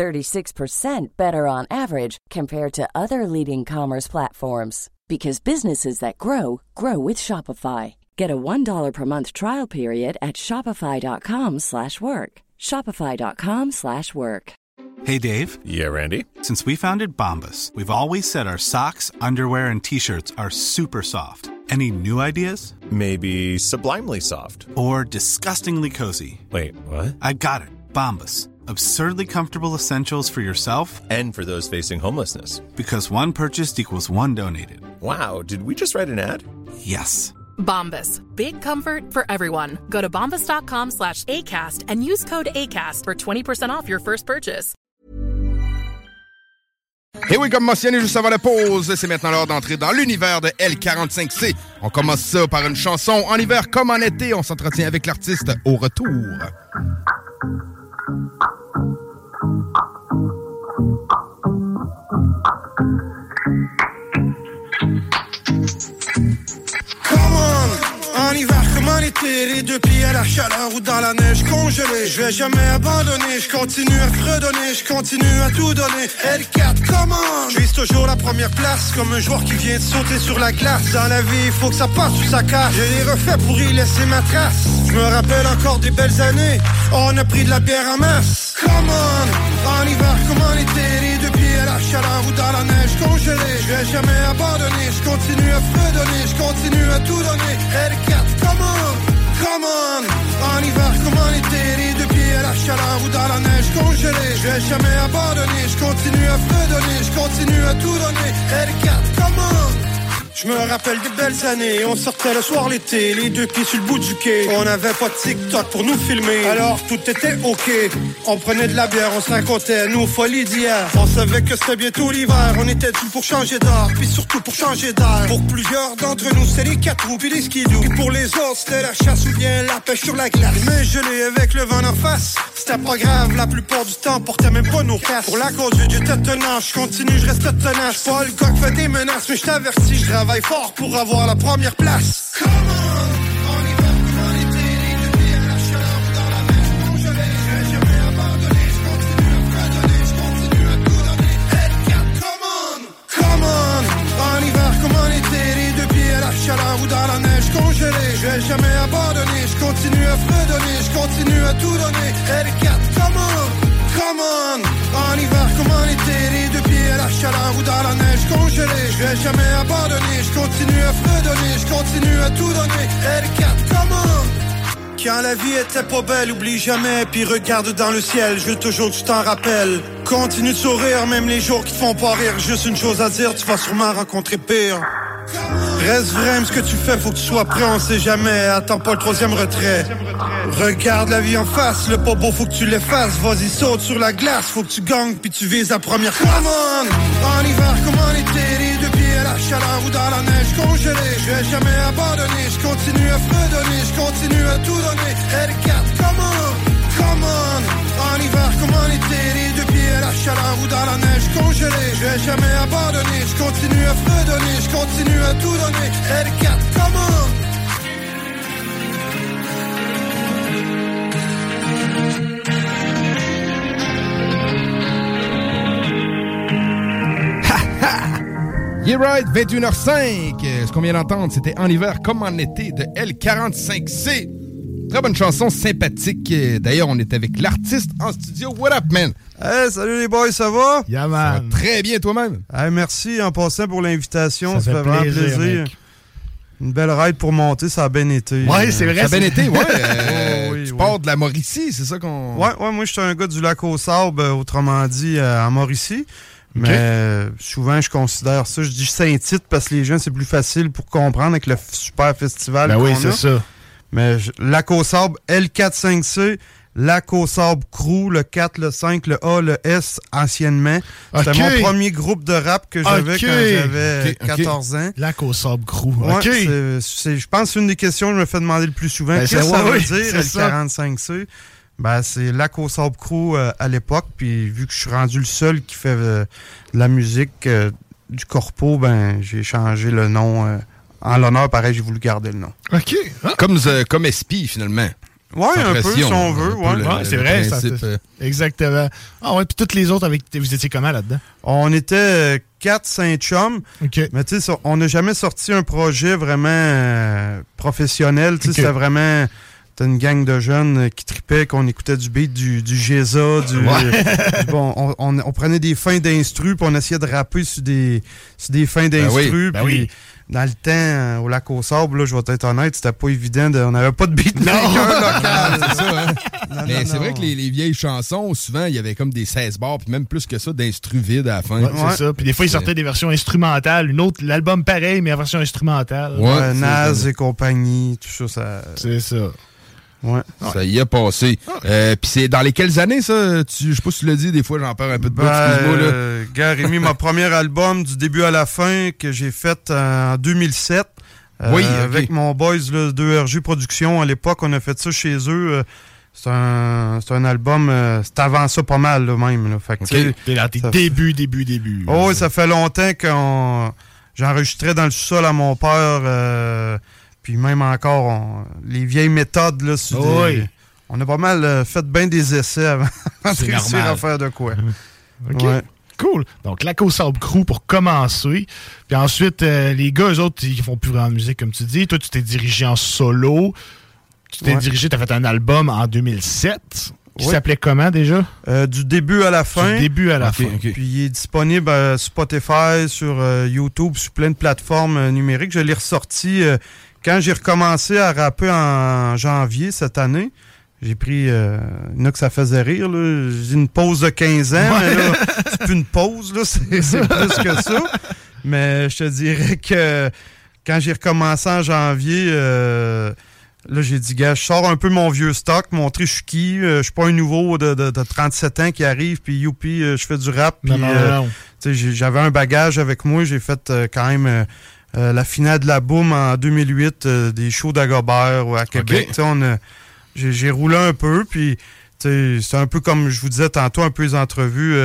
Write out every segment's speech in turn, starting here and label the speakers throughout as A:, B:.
A: 36% better on average compared to other leading commerce platforms because businesses that grow grow with Shopify. Get a $1 per month trial period at shopify.com/work. shopify.com/work.
B: Hey Dave.
C: Yeah, Randy.
B: Since we founded Bombus, we've always said our socks, underwear and t-shirts are super soft. Any new ideas?
C: Maybe sublimely soft
B: or disgustingly cozy.
C: Wait, what?
B: I got it. Bombus absurdly comfortable essentials for yourself
C: and for those facing homelessness.
B: Because one purchased equals one donated.
C: Wow, did we just write an ad?
B: Yes.
D: Bombas. Big comfort for everyone. Go to bombas.com slash ACAST and use code ACAST for 20% off your first purchase.
E: Et oui, comme mentionné juste avant la pause, c'est maintenant l'heure d'entrer dans l'univers de L45C. On commence ça par une chanson en hiver comme en été. On s'entretient avec l'artiste au retour.
F: En hiver comme les deux pieds à la chaleur ou dans la neige congelée. Je vais jamais abandonner, je continue à fredonner, je continue à tout donner. L4 comment Je vise toujours la première place comme un joueur qui vient de sauter sur la glace. Dans la vie, il faut que ça passe sous sa casse. Je l'ai refait pour y laisser ma trace. Je me rappelle encore des belles années. On a pris de la bière en masse. Come on, en hiver comme en été, les deux pieds à la ou dans la neige congelée. Je vais jamais abandonner, je continue à fredonner, je continue à tout donner. L4, come on, come on. En hiver comme en été, les deux pieds à la chaleur ou dans la neige congelée. Je vais jamais abandonner, je continue à fredonner, je continue à tout donner. L4, come on. Je me rappelle des belles années, on sortait le soir l'été, les deux pieds sur le bout du quai. On n'avait pas de TikTok pour nous filmer, alors tout était ok. On prenait de la bière, on se racontait nos folies d'hier. On savait que c'était bientôt l'hiver, on était tout pour changer d'art, puis surtout pour changer d'air. Pour plusieurs d'entre nous, c'est les quatre roues puis les skidoo. Puis pour les autres, c'était la chasse ou bien la pêche sur la glace. Mais gelé avec le vent en face, c'était pas grave, la plupart du temps, on portait même pas nos casques. Pour la conduite, j'étais tenant, je continue, je reste tenace. Le gars fait des menaces, mais je t'avertis, je fort pour avoir la première place. On, ou dans la neige congelée. Je vais jamais abandonner, je continue à fredonner, je continue à tout donner. L4, come en hiver comme en été, les deux pieds à la chaleur ou dans la neige congelée. Je vais jamais abandonner, je continue à fredonner, je continue à tout donner. L4, come on, come on, en hiver comme en été, les deux pieds à la chaleur ou dans la neige congelée. Je vais jamais abandonner, je continue à fredonner, je continue à tout donner. L4, come on. Quand la vie était pas belle, oublie jamais, puis regarde dans le ciel, je veux toujours que tu t'en rappelles. Continue de sourire, même les jours qui te font pas rire. Juste une chose à dire, tu vas sûrement rencontrer pire. Reste vrai, ce que tu fais, faut que tu sois prêt, on sait jamais. Attends pas le troisième retrait. Regarde la vie en face, le pas beau, faut que tu l'effaces. Vas-y, saute sur la glace, faut que tu gagnes, puis tu vises la première place. Come on, en hiver comme en été, les deux pieds à la chaleur ou dans la neige congelée. Je vais jamais abandonner, je continue à fredonner, je continue à tout donner. L4, come on, come on, en hiver comme en été, la chaleur ou dans la neige congelée. Je vais jamais abandonner, je continue à fredonner, je continue à tout donner. L4, come on.
E: Yeah right, 21h05. Euh, Ce qu'on vient d'entendre, c'était En hiver comme en été de L45C. Très bonne chanson, sympathique. Euh, D'ailleurs, on est avec l'artiste en studio. What up, man?
G: Hey, salut les boys, ça va?
E: Yeah, man. très bien toi-même.
G: Hey, merci en passant pour l'invitation.
E: Ça
G: Ça,
E: fait
G: fait vraiment
E: plaisir.
G: Une belle ride pour monter, ça a bien été.
E: Ouais, c'est vrai. Ça a bien été, ouais.
G: Euh, oui,
E: tu
G: oui.
E: pars de la Mauricie, c'est ça qu'on.
G: Ouais, ouais, moi, je suis un gars du lac au sable, euh, autrement dit, euh, à Mauricie. Mais souvent, je considère ça, je dis Saint-Tite parce que les gens, c'est plus facile pour comprendre avec le super festival.
H: Ben oui, c'est ça.
G: Mais je- lac au sable, L45C,
F: Lac au Sable Crew, le 4, le 5, le A, le S anciennement. C'était mon premier groupe de rap que j'avais quand j'avais
E: Ok, ok.
F: 14 ans.
G: Lac au sable crew.
F: Ouais,
G: OK.
F: c'est- je pense que c'est une des questions que je me fais demander le plus souvent.
G: Ben,
F: Qu'est-ce que ça veut dire,
G: c'est
F: le
G: ça.
F: 45C? Ben, c'est Lac au Sable Crew euh, à l'époque. Puis vu que je suis rendu le seul qui fait euh, de la musique euh, du corpo, ben j'ai changé le nom. Euh, en l'honneur, pareil, j'ai voulu garder le nom.
G: OK. Ah,
E: Comme, euh, comme SP, finalement.
F: Ouais,
E: Sans
F: un peu, si on veut. ouais.
G: Ouais, c'est vrai, ça,
E: principe, euh,
G: exactement. Ah ouais, puis toutes les autres, avec vous étiez comment là-dedans?
F: On était 4-5 chums.
G: OK.
F: Mais tu sais, on n'a jamais sorti un projet vraiment euh, professionnel. Tu sais,
G: Ok.
F: C'était vraiment c'était une gang de jeunes euh, qui tripaient, qu'on écoutait du beat, du, du du, du- bon, on, on- on prenait des fins d'instru, puis on essayait de rapper sur des, sur des fins
E: Ben oui,
F: d'instru.
G: ben
F: puis
G: oui.
F: Dans le temps, euh, au lac au sable, là, je vais être honnête, c'était pas évident. de- on n'avait pas de beatmaker local.
E: c'est ça, hein?
F: Non,
E: Mais c'est vrai que les, les vieilles chansons, souvent, il y avait comme des 16 bars, puis même plus que ça, d'instru vides à la fin.
G: Ouais,
F: Ouais.
G: c'est ça. Puis des fois, ils sortaient des versions instrumentales. Une autre, l'album pareil, mais en version instrumentale.
E: Ouais.
F: Naz et compagnie, tout ça, ça.
G: C'est ça.
F: Ouais.
E: Ça y est passé. Euh, Puis c'est dans lesquelles années, ça? Tu, je sais pas si tu l'as dit, des fois, j'en perds un peu de bout,
F: Ben,
E: excuse-moi, là.
F: euh, gars, Rémi, mon premier album du début à la fin que j'ai fait en 2007. euh,
E: Oui.
F: Avec mon boys, là, 2RG Productions. À l'époque, on a fait ça chez eux. euh, C'est un, c'est un album, euh, c'est avant ça pas mal, là, même. Là. Fait que, sais,
G: T'es dans tes
F: Ça-
G: débuts, débuts, débuts.
F: Oh, oui, ça fait longtemps qu'on j'enregistrais dans le sol à mon père. Puis même encore, on- les vieilles méthodes, là, sur
G: Oh,
F: des-
G: oui.
F: on a pas mal euh, fait bien des essais avant, de réussir à faire de quoi.
G: OK.
F: Ouais.
G: Cool. Donc, au Sable Crew pour commencer. Puis ensuite, euh, les gars, eux autres, ils font plus vraiment de musique, comme tu dis. Toi, tu t'es dirigé en solo. Tu t'es
F: Ouais.
G: dirigé, tu as fait un album en 2007 qui s'appelait comment déjà?
F: Euh, du début à la fin.
G: Du début à la
E: Ok,
G: fin.
E: ok.
F: Puis il est disponible à Spotify, sur euh, YouTube, sur plein de plateformes euh, numériques. Je l'ai ressorti quand j'ai recommencé à rapper en janvier cette année. J'ai pris, euh, il y en a que ça faisait rire, là. J'ai une pause de 15 ans, mais là, c'est plus une pause, là, c'est c'est plus que ça. Mais je te dirais que quand j'ai recommencé en janvier, euh, là, j'ai dit, gars, je sors un peu mon vieux stock, montrer je suis qui. euh, je suis pas un nouveau de, de, de 37 ans qui arrive, puis youpi, euh, je fais du rap.
G: Non,
F: puis,
G: non, non, non.
F: tu sais, j'ai- J'avais un bagage avec moi. J'ai fait quand même euh, euh, la finale de la Boom en 2008, euh, des shows d'Agobert ou à Québec. J'ai roulé un peu, puis c'est un peu comme je vous disais tantôt, un peu les entrevues.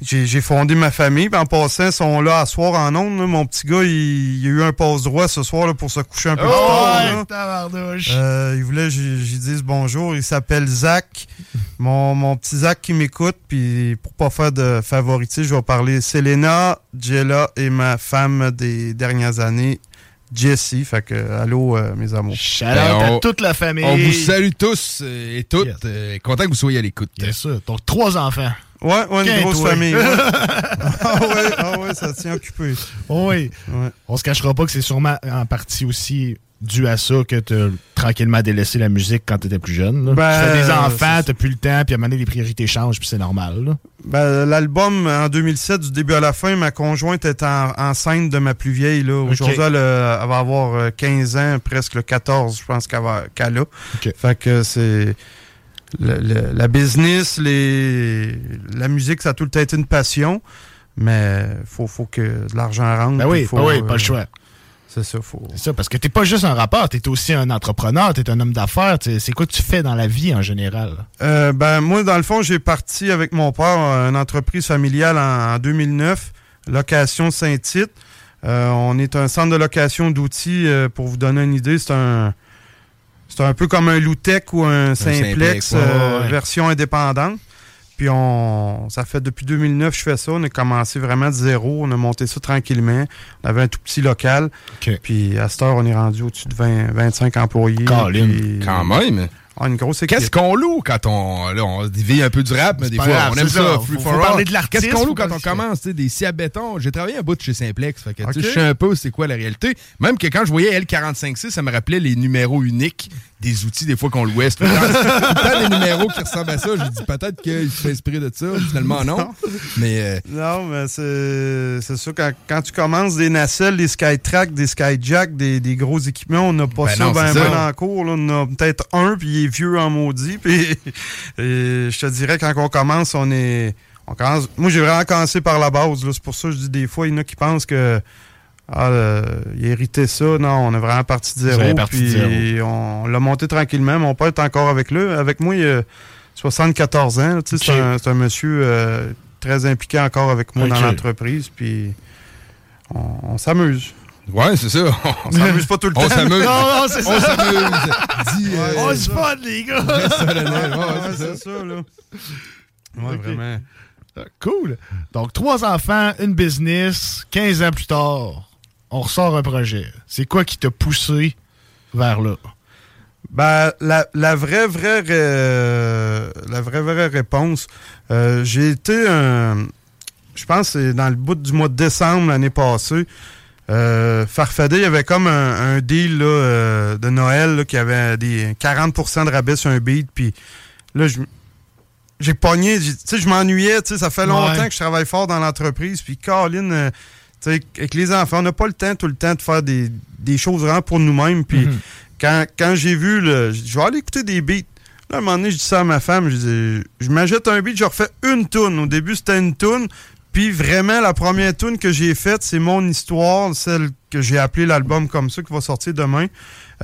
F: J'ai fondé ma famille, puis en passant, ils sont là à soir en ondes. là. Mon petit gars, il, il a eu un passe droit ce soir là, pour se coucher un peu plus
G: Oh,
F: tard.
G: ouais.
F: Euh, il voulait que j'y dise bonjour. Il s'appelle Zach. Mon, mon petit Zach qui m'écoute. Puis pour pas faire de favoritisme, je vais parler Selena, Jella et ma femme des dernières années, Jessie. Fait que, allô, euh, mes amours.
G: Shout out
E: Ben, on-
G: à toute la famille.
E: On vous salue tous euh, et toutes.
G: Yes.
E: euh, content que vous soyez à l'écoute.
G: Bien sûr. Donc, trois enfants.
F: Ouais, ouais, une grosse
G: toi.
F: famille. ouais. ah ouais, ah ouais, ça tient occupé.
G: Oui.
F: Ouais.
G: On se cachera pas que c'est sûrement en partie aussi dû à ça que tu as tranquillement délaissé la musique quand tu étais plus jeune.
F: Ben,
G: tu fais des
F: c'est
G: enfants, tu plus le temps, puis à un moment donné, les priorités changent, puis c'est normal.
F: Ben, L'album en 2007, du début à la fin, ma conjointe est en- enceinte de ma plus vieille. Aujourd'hui, elle, euh, elle va avoir euh, 15 ans, presque le 14, je pense qu'elle qu'elle a.
G: Ok.
F: Fait que c'est. Le- le- la business, les, la musique, ça a tout le temps été une passion. Mais faut, faut que de l'argent rentre.
G: Ben oui,
F: faut,
G: ben oui,
F: euh,
G: pas le choix.
F: C'est ça, faut.
G: C'est ça, parce que t'es pas juste un rappeur, t'es aussi un entrepreneur, t'es un homme d'affaires. C'est quoi que tu fais dans la vie en général?
F: Euh, ben, moi, dans le fond, j'ai parti avec mon père euh, une entreprise familiale en, en 2009, Location Saint-Tite. Euh, on est un centre de location d'outils, euh, pour vous donner une idée, c'est un c'est un peu comme un Loutec ou un Simplex,
E: Simplex, ouais,
F: euh,
G: ouais.
F: version indépendante. Puis on ça fait depuis 2009 je fais ça. On a commencé vraiment de zéro. On a monté ça tranquillement. On avait un tout petit local. Puis à cette heure, on est rendu au-dessus de 20, 25 employés. Puis-
E: Quand même.
F: Ah, une grosse équipe.
E: Qu'est-ce qu'on loue quand on. Là, on vit un peu du rap, mais des fois,
G: grave,
E: on aime ça.
G: ça.
E: free
G: Faut-
E: for
G: faut parler de l'artiste,
E: Qu'est-ce qu'on loue quand on commence, tu sais, des scies à béton? J'ai travaillé un bout de chez Simplex. Fait que, je sais un peu c'est quoi la réalité? Même que quand je voyais L45C, ça me rappelait les numéros uniques des outils, des fois qu'on louait. Tout le des numéros qui ressemblent à ça. J'ai dit peut-être qu'il s'est inspiré de ça. Finalement, non. Mais. euh,
F: Non, mais c'est sûr, quand, quand tu commences des nacelles, des Skytrack, des Skyjack, des, des gros équipements, on n'a pas
E: Ben
F: ça
E: non,
F: ben, ben le cours. là. On a peut-être un, puis est vieux en maudit. Puis je te dirais, quand on commence, on est. On commence, moi, j'ai vraiment commencé par la base. C'est pour ça que je dis des fois, il y en a qui pensent que. Ah, euh, il héritait ça. Non, on est vraiment parti de zéro.
G: parti de
F: Puis
G: zéro.
F: on l'a monté tranquillement. Mon père est encore avec lui. Avec moi, il a 74 ans. C'est un, monsieur euh, très impliqué encore avec moi dans l'entreprise. Puis on, on s'amuse.
E: Ouais, c'est ça.
F: On s'amuse pas tout le temps.
E: On s'amuse.
G: Non, non, c'est
E: On
G: ça.
E: s'amuse. Dis, euh,
G: On se fun, les gars.
E: Ouais, c'est ça.
F: ça, là. Ouais, vraiment.
G: Cool. Donc, trois enfants, une business, 15 ans plus tard, on ressort un projet. C'est quoi qui t'a poussé vers là?
F: Ben, la, la vraie, vraie, euh, la vraie, vraie réponse, euh, j'ai été un. Je pense que c'est dans le bout du mois de décembre l'année passée. Euh, Farfadet, il y avait comme un, un deal là, euh, de Noël là, qui avait des 40% de rabais sur un beat. Puis là, je- j'ai pogné. j'ai- Tu sais, je m'ennuyais. Tu sais, ça fait longtemps
G: Ouais.
F: que je travaille fort dans l'entreprise. Puis Caroline, euh, tu sais, avec les enfants, on n'a pas le temps tout le temps de faire des, des choses vraiment pour nous-mêmes. Puis
G: Mhm.
F: quand, quand j'ai vu, je vais aller écouter des beats. Là, à un moment donné, je dis ça à ma femme, je dis, je m'achète un beat, je refais une toune. Au début, c'était une toune. Puis vraiment, la première tune que j'ai faite, c'est mon histoire, celle que j'ai appelée l'album comme ça, qui va sortir demain.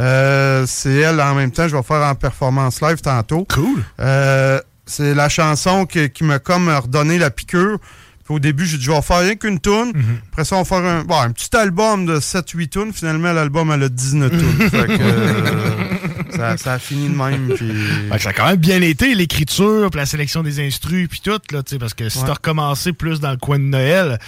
F: Euh, c'est elle en même temps, je vais faire en performance live tantôt.
G: Cool.
F: Euh, c'est la chanson que- qui m'a comme redonné la piqûre. Au début, j'ai dit, je vais faire rien qu'une tune. Après ça, on va faire un, bon, un petit album de 7-8 tunes. Finalement, l'album, elle a 19 tunes. Fait que, euh, ça, ça a fini de même. Puis...
G: Fait que ça a quand même bien été, l'écriture, puis la sélection des instrus, puis tout, là, tu sais, parce que si
F: Ouais.
G: t'as recommencé plus dans le coin de Noël,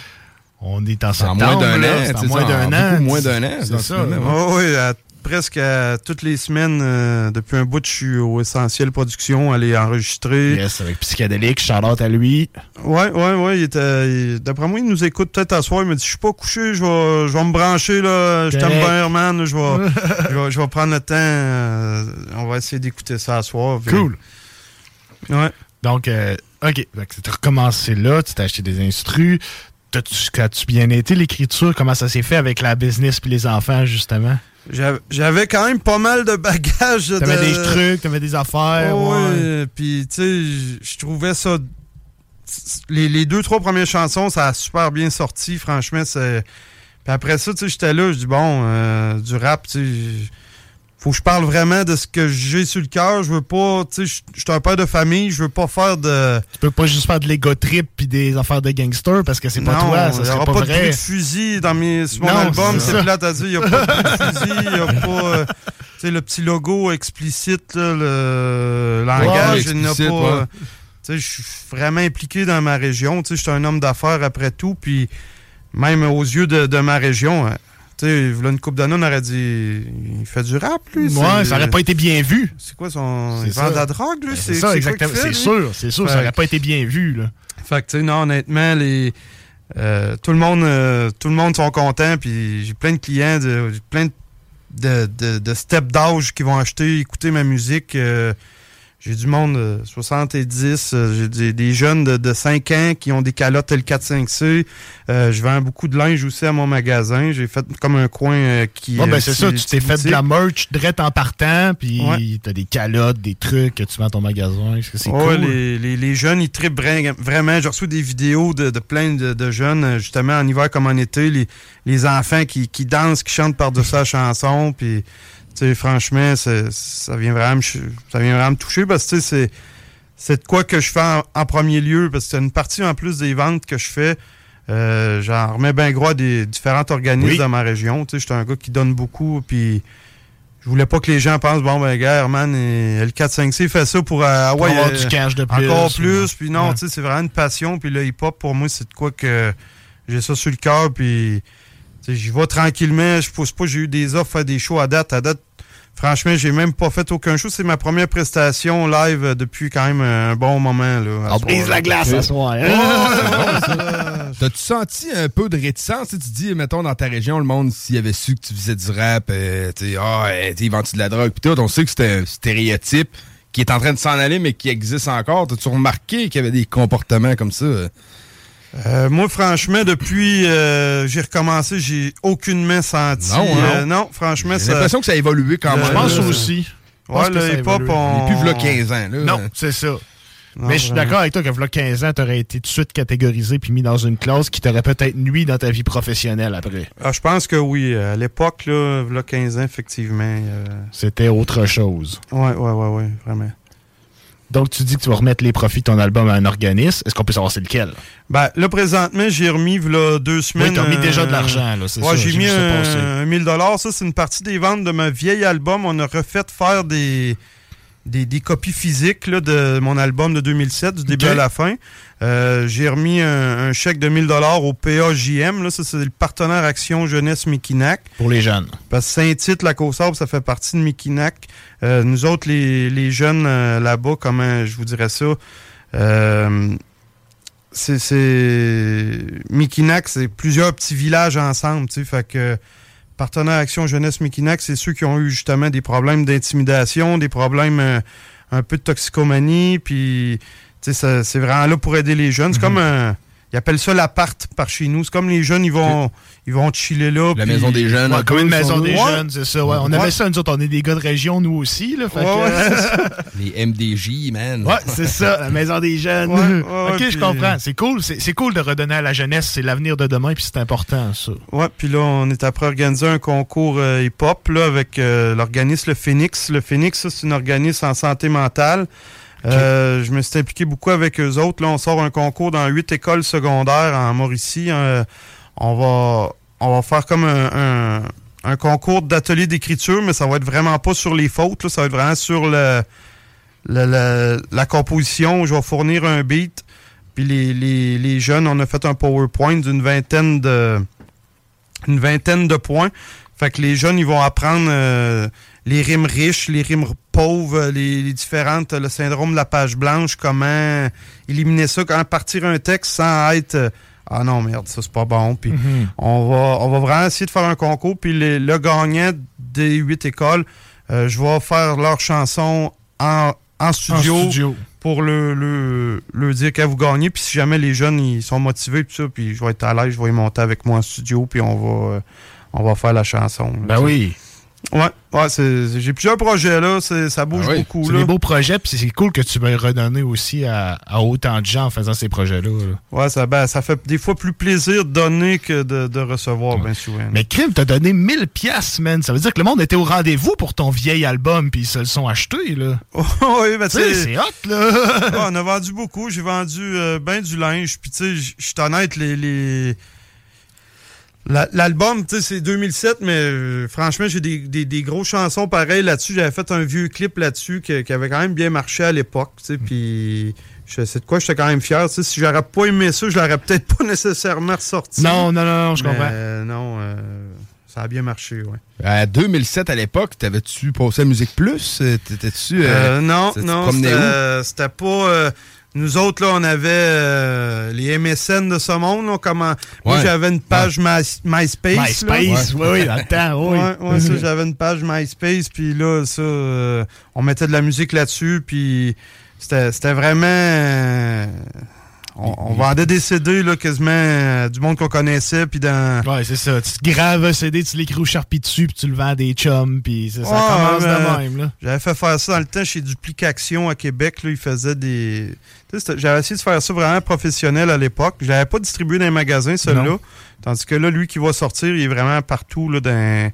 G: on est en
E: En
G: septembre.
E: moins d'un an.
G: c'est en moins
E: en
G: d'un an.
E: Moins d'un an.
G: C'est ça.
F: Oh, oui, à- presque à toutes les semaines, euh, depuis un bout, je suis au Essentiel Production, aller enregistrer.
G: Yes, avec Psychédélique, Charlotte à lui.
F: Ouais, ouais, ouais. Il il- d'après moi, il nous écoute peut-être à soir. Il me dit Je suis pas couché, je vais, je vais me brancher, là. Je t'aime bien, man. Je vais, je vais, je vais prendre le temps. euh, on va essayer d'écouter ça à soir. Puis-
G: Cool.
F: Ouais.
G: Donc, euh, OK. T'as recommencé là, tu t'as acheté des instrus. As-tu bien été l'écriture? Comment ça s'est fait avec la business puis les enfants, justement?
F: J'avais- quand même pas mal de bagages.
G: T'avais
F: de-
G: des trucs, t'avais des affaires.
F: Oh,
G: ouais.
F: Puis, tu sais, je- je trouvais ça. Les, les deux, trois premières chansons, ça a super bien sorti. Franchement, c'est. Puis après ça, tu sais, j'étais là, je dis, bon, euh, du rap, tu sais. Faut que je parle vraiment de ce que j'ai sur le cœur. Je veux pas, tu sais, je suis un père de famille, je veux pas faire de.
G: Tu peux pas juste faire de l'ego trip puis des affaires de gangster parce que c'est pas
F: non,
G: toi, ça
F: il y
G: serait
F: aura
G: pas,
F: pas, de bruit de fusil dans mes, sur mon
G: Non,
F: album.
G: c'est
F: plate à dire. Il n'y a pas de bruit de fusil. Il n'y a pas. euh, tu sais, le petit logo explicite, là, le langage,
E: Ouais,
F: il n'y a pas.
E: ouais.
F: euh, tu sais, je suis vraiment impliqué dans ma région. Tu sais, je suis un homme d'affaires après tout. Puis même aux yeux de, de ma région, hein, tu sais, une coupe d'années, on aurait dit. Il fait du rap, lui.
G: Ouais, ça aurait pas été bien vu.
F: C'est quoi son. Il vend de la drogue, lui?
G: Ben, C'est ça, exactement. C'est sûr, c'est sûr, ça aurait pas été bien vu, là.
F: Fait que, tu sais, non, honnêtement, les, euh, tout, le monde, euh, tout le monde sont contents. Puis j'ai plein de clients, de, j'ai plein de, de, de step d'âge qui vont acheter, écouter ma musique. euh, j'ai du monde de 70, euh, j'ai des, des jeunes de, de 5 ans qui ont des calottes L45C. Euh, je vends beaucoup de linge aussi à mon magasin. J'ai fait comme un coin euh, qui...
G: Ouais, ben
F: euh,
G: c'est ça, tu t'es fait de la merch direct en partant, puis
F: Ouais.
G: t'as des calottes, des trucs que tu vends à ton magasin. C'est
F: Ouais,
G: cool?
F: les, les, les jeunes, ils trippent vra- vraiment. J'ai reçu des vidéos de, de plein de, de jeunes, euh, justement, en hiver comme en été, les, les enfants qui, qui dansent, qui chantent par-dessus la chanson. Puis, franchement, ça vient, vraiment me, ch- ça vient vraiment me toucher parce que, c'est c'est de quoi que je fais en, en premier lieu parce que c'est une partie en plus des ventes que je fais. Euh, J'en remets bien gros à des différents organismes
G: Oui.
F: dans ma région. Je suis un gars qui donne beaucoup, puis je voulais pas que les gens pensent, bon, ben, gars, Herman, et L4-5C fait ça pour... euh, ah
G: Pour
F: ouais,
G: avoir
F: euh,
G: du cash de plus.
F: encore plus. Puis non,
G: Ouais.
F: tu sais, c'est vraiment une passion. Puis le hip-hop, pour moi, c'est de quoi que j'ai ça sur le cœur. Puis, j'y vais tranquillement. Je pousse pas. J'ai eu des offres, faire des shows à date. À date, franchement, j'ai même pas fait aucun show. C'est ma première prestation live euh, depuis quand même un bon moment. Là, à
G: On brise la glace ce soir. hein?
E: T'as-tu senti un peu de réticence? Tu dis, mettons, dans ta région, le monde, s'il avait su que tu faisais du rap, euh, tu ah, euh, tu de la drogue? Puis tout, on sait que c'est un stéréotype qui est en train de s'en aller, mais qui existe encore. T'as-tu remarqué qu'il y avait des comportements comme ça?
F: Euh, moi, franchement, depuis euh, j'ai recommencé, j'ai aucunement senti.
E: Non, hein?
F: Euh, non, franchement,
E: J'ai
F: ça.
E: l'impression que ça a évolué quand
F: Euh,
E: même.
G: Je pense
F: Euh,
G: aussi.
F: Ouais, le hip-hop, on...
E: est plus v'là 15 ans. Là.
G: Non, c'est ça. mais je suis d'accord avec toi que v'là 15 ans, t'aurais été tout de suite catégorisé puis mis dans une classe qui t'aurait peut-être nuit dans ta vie professionnelle après.
F: Ah, je pense que oui. À l'époque, là, v'là 15 ans, effectivement. euh,
G: C'était autre chose.
F: Ouais, ouais, ouais, ouais, vraiment.
G: Donc, tu dis que tu vas remettre les profits de ton album à un organisme. Est-ce qu'on peut savoir c'est lequel?
F: Ben, là, présentement, j'ai remis, là, deux semaines.
G: Oui, t'as mis
F: euh,
G: déjà de l'argent, là, c'est
F: ouais, j'ai mis un, un 1000 Ça, c'est une partie des ventes de ma vieil album. On a refait faire des, des, des copies physiques là, de mon album de 2007, du début à la fin. Euh, j'ai remis un, un chèque de 1000 au PAJM. Là, ça, c'est le partenaire Action Jeunesse Mikinac.
G: Pour les jeunes.
F: Parce que Saint-Tite, la Côte-Sable, ça fait partie de Mikinac. Euh, nous autres, les, les jeunes euh, là-bas, comment je vous dirais ça? C'est, c'est... Mikinac, c'est plusieurs petits villages ensemble, tu sais, fait que partenaire Action Jeunesse Mikinac, c'est ceux qui ont eu justement des problèmes d'intimidation, des problèmes euh, un peu de toxicomanie, puis c'est vraiment là pour aider les jeunes. C'est comme un... Ils appellent ça l'appart par chez nous. C'est comme les jeunes, ils vont, ils vont chiller là.
E: La maison des jeunes.
G: Ouais, comme une maison
E: on
G: des jeunes, c'est ça. Ouais. On
F: Ouais.
G: aimait ça, nous autres, on est des gars de région, nous aussi. Là, fait que-.
E: Les MDJ, man.
G: Ouais, c'est ça, la maison des jeunes.
F: Ouais, ouais, ouais,
G: ok, je comprends. C'est cool. C'est c'est cool de redonner à la jeunesse. C'est l'avenir de demain, puis c'est important, ça.
F: Ouais, puis là, on est après organiser un concours euh, hip-hop là, avec euh, l'organisme Le Phoenix. Le Phoenix, ça, c'est un organisme en santé mentale. Euh, je me suis impliqué beaucoup avec eux autres. Là, on sort un concours dans huit écoles secondaires en Mauricie. Euh, on va on va faire comme un, concours d'atelier d'écriture, mais ça va être vraiment pas sur les fautes. Là, ça va être vraiment sur la composition. Je vais fournir un beat. Puis les jeunes, on a fait un PowerPoint d'une vingtaine de une vingtaine de points. Fait que les jeunes, ils vont apprendre euh, les rimes riches, les rimes pauvres, les, les différentes, le syndrome de la page blanche, comment éliminer ça, comment partir un texte sans être euh, ah non merde, ça c'est pas bon. Puis on va on va vraiment essayer de faire un concours. Puis les- le gagnant des huit écoles, euh, je vais faire leur chanson en, en studio,
G: En studio.
F: pour le, le, le dire qu'à vous gagnez. Puis si jamais les jeunes ils sont motivés, puis ça, puis je vais être à l'aise, je vais y monter avec moi en studio, puis on va, euh, on va faire la chanson.
G: Ben oui.
F: Ouais, ouais c'est- j'ai plusieurs projets là, ça bouge
E: Ah oui,
F: beaucoup.
G: C'est des beaux projets, puis c'est cool que tu veuilles redonner aussi à, à autant de gens en faisant ces projets-là. là.
F: Ouais, ça, ben, ça fait des fois plus plaisir de donner que de, de recevoir, bien souvent.
G: Mais Crime, t'as donné 1000 piastres, man. Ça veut dire que le monde était au rendez-vous pour ton vieil album, puis ils se le sont achetés, là.
F: oui, ben,
G: Tu sais, c'est hot, là.
F: Ouais, on a vendu beaucoup. J'ai vendu euh, ben du linge. Puis, tu sais, je suis honnête, les. les... La- L'album, tu sais, c'est 2007, mais euh, franchement, j'ai des, des, des grosses chansons pareilles là-dessus. J'avais fait un vieux clip là-dessus qui, qui avait quand même bien marché à l'époque, tu sais, puis je- c'est de quoi j'étais quand même fier. Tu sais, si j'aurais pas aimé ça, je l'aurais peut-être pas nécessairement ressorti.
G: Non, non, non, non, je comprends.
F: euh, non, euh, ça a bien marché, ouais.
E: À 2007, à l'époque, t'avais-tu passé à Musique Plus? Euh, T'étais-tu... euh,
F: Euh, non, non, euh, c'était pas. Euh, nous autres, là, on avait euh, les MSN de ce monde. Là, comment, Moi,
E: Ouais.
F: j'avais une page My- MySpace.
G: MySpace, oui, oui, dans le temps, oui.
F: Ouais, ouais, ça, j'avais une page MySpace, puis là, ça, euh, on mettait de la musique là-dessus, puis c'était c'était vraiment... on, on vendait des CD, là, quasiment euh, du monde qu'on connaissait, puis dans...
G: Ouais, c'est ça. Tu te graves un CD, tu l'écris au Sharpie dessus, puis tu le vends à des chums, puis ça, ça
F: Ouais,
G: commence de même, là.
F: J'avais fait faire ça dans le temps chez Duplication à Québec. Là, ils faisaient des. tu sais, c'était- J'avais essayé de faire ça vraiment professionnel à l'époque. Je l'avais pas distribué dans les magasins, celui-là. Tandis que là, lui qui va sortir, il est vraiment partout là, dans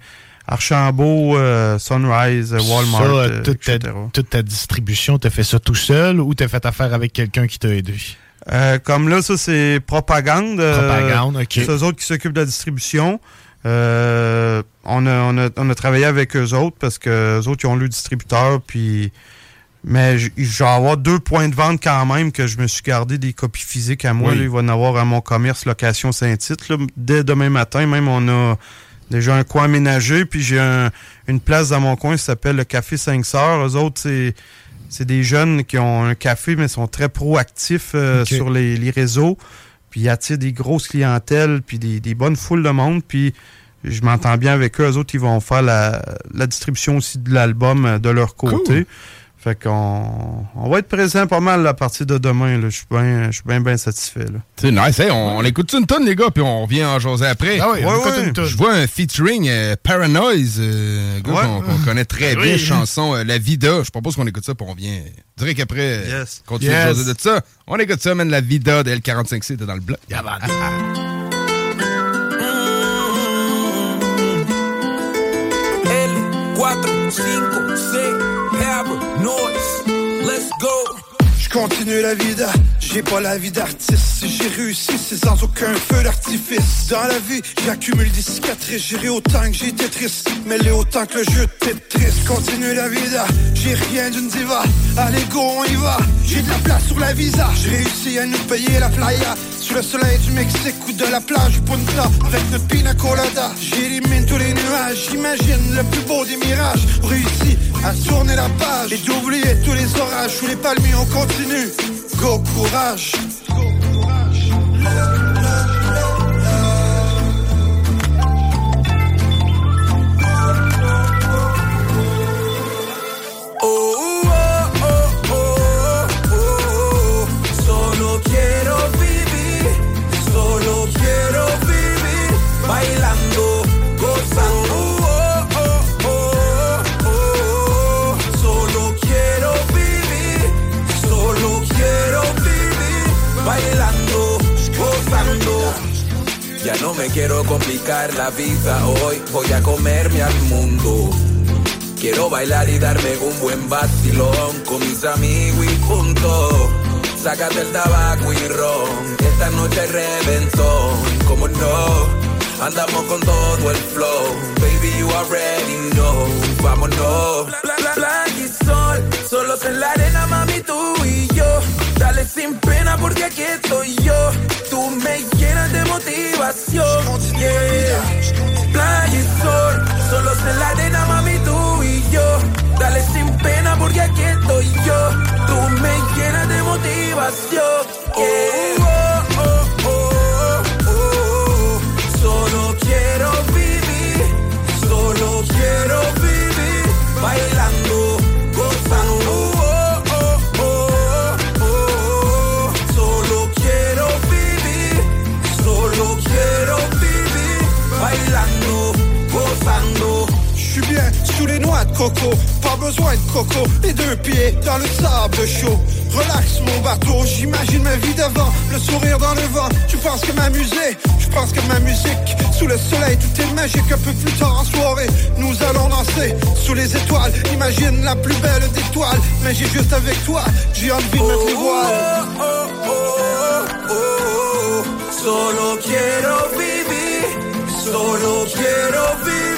F: Archambault, euh, Sunrise, Walmart,
G: Ça,
F: euh,
G: toute, ta,
F: etc.
G: toute ta distribution, t'as fait ça tout seul ou t'as fait affaire avec quelqu'un qui t'a aidé?
F: Euh, comme là, ça, c'est Propagande. euh,
G: Propagande, ok.
F: C'est eux autres qui s'occupent de la distribution. Euh, on, a, on, a, on a travaillé avec eux autres parce que eux autres, ils ont le distributeur. Puis, mais je vais avoir deux points de vente quand même que je me suis gardé des copies physiques à moi.
G: Oui.
F: Là, il va y en avoir à mon commerce Location Saint-Tite. là. Dès demain matin, même, on a déjà un coin aménagé. Puis j'ai un- une place dans mon coin qui s'appelle le Café 5 Sœurs. Eux autres, c'est c'est des jeunes qui ont un café, mais sont très proactifs euh, sur les, les réseaux. Puis ils attirent des grosses clientèles, puis des, des bonnes foules de monde. Puis je m'entends bien avec eux. Eux autres, ils vont faire la, la distribution aussi de l'album euh, de leur côté.
G: Cool.
F: Fait qu'on on va être présent pas mal à partir de demain. là. Je suis bien je suis bien, bien satisfait. là.
E: C'est nice, hein? on, on écoute une tonne, les gars, puis on revient en jaser après.
G: Ah oui, on
F: Ouais,
G: écoute
F: ouais.
E: Je vois un featuring euh, Paranoise, euh,
F: Ouais.
E: qu'on connaît très
G: Oui.
E: bien, chanson euh, La Vida. Je propose qu'on écoute ça, puis on revient direct après. euh,
F: Yes.
E: Continuer
G: Yes.
E: de jaser de ça. On écoute ça, man, La Vida de L45C, t'es dans le bloc.
G: Yaman.
I: L, 4, 5, C, Noise. Let's go.
J: Continue la vida, j'ai pas la vie d'artiste. J'ai réussi, c'est sans aucun feu d'artifice. Dans la vie, j'accumule des cicatrices. J'irai autant que été triste, mais les autant que le jeu Tetris. Continue la vida, j'ai rien d'une diva. Allez, go, on y va. J'ai de la place sur la visa. J'ai réussi à nous payer la playa. Sous le soleil du Mexique ou de la plage Punta. Avec notre pina colada. J'élimine tous les nuages. J'imagine le plus beau des mirages. Réussi à tourner la page. Et d'oublier tous les orages. Sous les palmiers, on continue. Go, courage.
I: No me quiero complicar la vida hoy, voy a comerme al mundo. Quiero bailar y darme un buen vacilón con mis amigos y punto. Sácate el tabaco y ron, esta noche reventón, como no. Andamos con todo el flow, baby you already know, vámonos. Pla- pla- Playa y sol, solos en la arena mami tú y yo. Dale sin pena porque aquí estoy yo. Tú me llenas de motivación, yeah. Playa y sol, solos en la arena, mami, tú y yo. Dale sin pena porque aquí estoy yo. Tú me llenas de motivación. yeah.
J: Coco, pas besoin de coco, les deux pieds dans le sable chaud. Relax mon bateau, j'imagine ma vie d'avant, le sourire dans le vent. Tu penses que m'amuser, je pense que ma musique, sous le soleil tout est magique. Un peu plus tard en soirée, nous allons danser sous les étoiles. Imagine la plus belle des toiles, mais j'ai juste avec toi, j'ai envie de mettre les voiles.
I: Oh, oh, oh. Solo quiero vivir, solo quiero vivir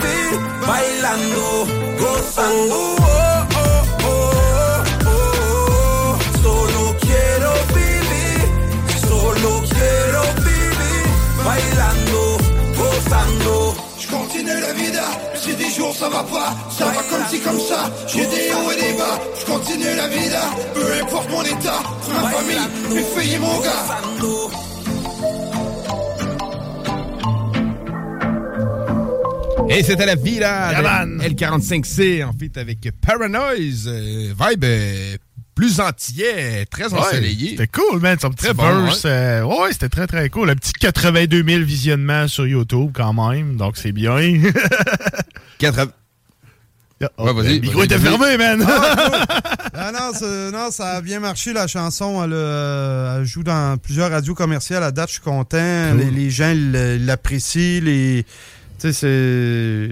I: bailando, gozando. Oh, oh, oh, oh, oh. Solo quiero vivir, solo quiero vivir bailando, gozando.
J: Je continue la vida, si des jours ça va pas, ça va comme ci comme ça, j'ai des hauts et des bas, je continue la vida, peu importe mon état, ma famille, mes filles et mon gars.
E: Et c'était la de
G: Yaman.
E: L45C, en fait, avec Paranoise. euh, vibe euh, plus antillais, très ensoleillé.
G: C'était cool, man. Son petit
E: Très bon,
G: verse. euh, ouais, c'était très, très cool. Un petit 82 000 visionnements sur YouTube, quand même. Donc, c'est bien.
E: Quatre-
G: Oh,
E: Ouais, vas-y,
G: le micro était fermé, man.
F: Ah non, non, ça a bien marché la chanson. Elle, euh, elle joue dans plusieurs radios commerciales. À date, je suis content. Les, les gens l'apprécient. Les, tu sais, c'est.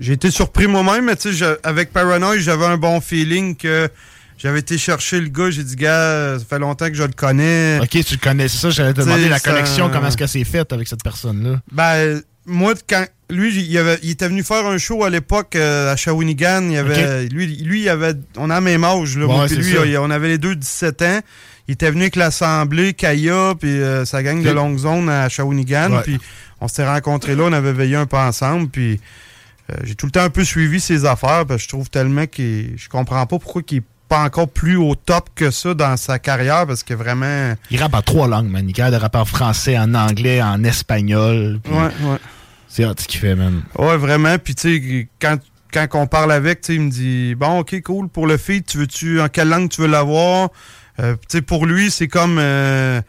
F: J'ai été surpris moi-même, mais tu sais, avec Paranoid, j'avais un bon feeling que j'avais été chercher le gars. J'ai dit, gars, ça fait longtemps que je le connais.
G: ok, tu connais ça. J'allais te demander la
F: ça-
G: connexion, comment est-ce que c'est fait avec cette personne-là?
F: Ben, moi, quand lui, il, avait- il était venu faire un show à l'époque euh, à Shawinigan. Il avait, lui, lui, il avait, on a le même âge. Là,
G: Ouais,
F: moi
G: c'est
F: lui,
G: ça.
F: on avait les deux 17 ans. Il était venu avec l'Assemblée, Kaya, puis euh, sa gang de longue zone à Shawinigan. Puis on s'était rencontrés là, on avait veillé un peu ensemble. Puis euh, j'ai tout le temps un peu suivi ses affaires. Parce que je trouve tellement qu'il. Je comprends pas pourquoi il est pas encore plus au top que ça dans sa carrière. Parce que vraiment.
G: Il rappe en trois langues, man. Il rapper en français, en anglais, en espagnol. puis
F: Ouais, ouais.
G: C'est hot ce qu'il fait, man.
F: Ouais, vraiment. Puis, tu sais, quand quand on parle avec, tu sais, il me dit Bon, ok, cool, pour le feed, tu veux-tu en quelle langue tu veux l'avoir? Euh, pour lui, c'est comme euh,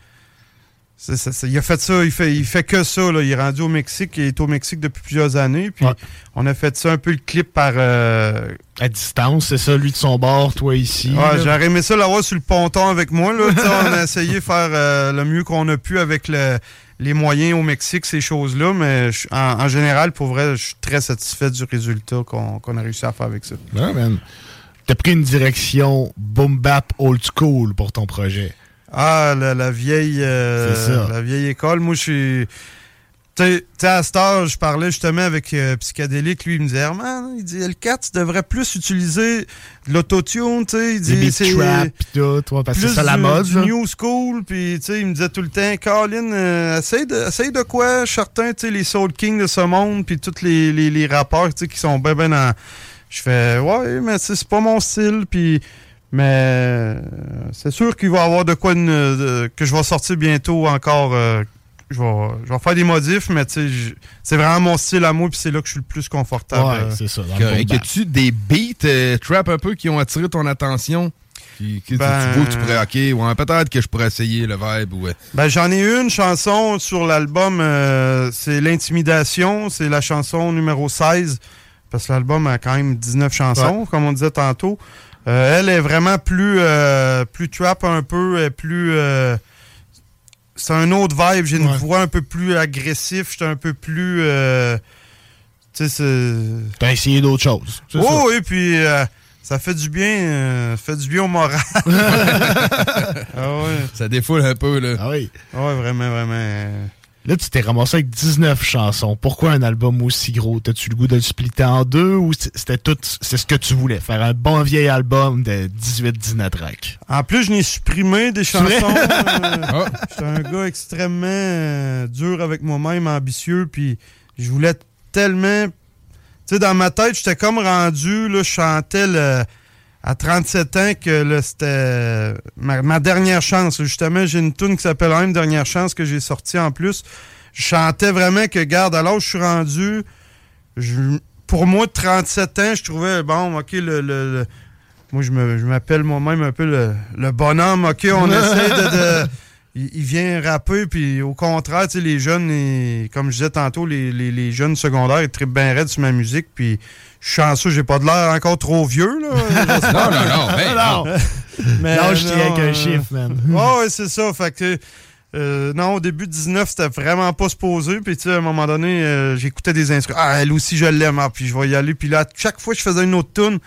F: il a fait ça, il fait, il fait que ça. Là. Il est rendu au Mexique, il est au Mexique depuis plusieurs années. Puis
G: Ouais.
F: on a fait ça un peu le clip par. euh,
G: À distance, c'est ça, lui de son bord, toi ici.
F: Ouais, j'aurais aimé ça l'avoir sur le ponton avec moi. Là. On a essayé de faire le mieux qu'on a pu avec le- les moyens au Mexique, ces choses-là. Mais je- en, en général, pour vrai, je suis très satisfait du résultat qu'on qu'on a réussi à faire avec ça.
G: Ouais, man. T'as pris une direction boom bap old school pour ton projet.
F: Ah, la, la vieille euh,
G: ça.
F: la vieille école. Moi, je suis. Tu sais- à cet âge, je parlais justement avec euh, Psychédélique. Lui, il me disait, Herman, il dit, L4, tu devrais plus utiliser de l'autotune. Tu sais, il dit, c'est
G: trap pis tout, parce que c'est ça la mode.
F: du new school. Puis, tu sais, il me disait tout le temps, Colin, euh, essaye, de, essaye de quoi? Certain, tu sais, les Soul Kings de ce monde, puis tous les, les, les rappeurs, tu sais, qui sont ben, ben dans. Je fais, ouais, mais tu sais, c'est pas mon style, puis. Mais euh, c'est sûr qu'il va y avoir de quoi de- que je vais sortir bientôt encore. euh, je, vais, je vais faire des modifs, mais tu c'est vraiment mon style à moi, puis c'est là que je suis le plus confortable.
G: Ouais,
F: euh.
G: c'est ça. bap.
E: As-tu des beats euh, trap un peu qui ont attiré ton attention? Qui, qui-
F: Ben-
E: Tu vois que tu pourrais, ok, ouais, peut-être que je pourrais essayer le vibe. Ou, euh,
F: Ben, j'en ai une chanson sur l'album, euh, c'est L'intimidation, c'est la chanson numéro 16, parce que l'album a quand même 19 chansons, comme on disait tantôt. Euh, elle est vraiment plus, euh, plus trap un peu, plus... euh, c'est un autre vibe, j'ai une
G: Ouais.
F: voix un peu plus agressif, j'étais un peu plus... euh, tu sais, c'est...
G: T'as essayé d'autres choses. ça?
F: Oh oui, puis euh, ça fait du bien, euh, ça fait du bien au moral. ah ouais,
E: ça défoule un peu, là.
G: Ah oui.
F: ouais, vraiment, vraiment.
G: Là, tu t'es ramassé avec 19 chansons. Pourquoi un album aussi gros? T'as-tu le goût de le splitter en deux ou c'était tout, c'est ce que tu voulais? Faire un bon vieil album de 18-19 tracks.
F: En plus, je n'ai supprimé des chansons. euh. J'étais un gars extrêmement euh, dur avec moi-même, ambitieux, puis je voulais tellement... Tu sais, dans ma tête, j'étais comme rendu, là, je chantais le- à 37 ans que là, c'était ma, ma dernière chance. Justement, j'ai une tune qui s'appelle même Dernière chance que j'ai sortie en plus. Je chantais vraiment que, garde, alors je suis rendu... je- pour moi, de 37 ans, je trouvais, bon, OK, le- le- le moi, je me- je m'appelle moi-même un peu le, le bonhomme. OK, on essaie de. de- il, il vient rapper, puis au contraire, tu sais, les jeunes, ils- comme je disais tantôt, les, les- les jeunes secondaires, ils trippent bien raide sur ma musique, puis je suis chanceux, j'ai pas de l'air encore trop vieux, là.
E: Non, non, non, ben, non.
F: Mais
G: Là, je tiens
F: non,
G: avec un
F: euh,
G: chiffre, man.
F: Ouais, ouais, c'est ça. Fait que. euh, non, au début de 19, c'était vraiment pas supposé. Puis, tu sais, à un moment donné, euh, j'écoutais des instruments. Ah, elle aussi, je l'aime. Ah, puis, je vais y aller. Puis là, chaque fois que je faisais une autre tune,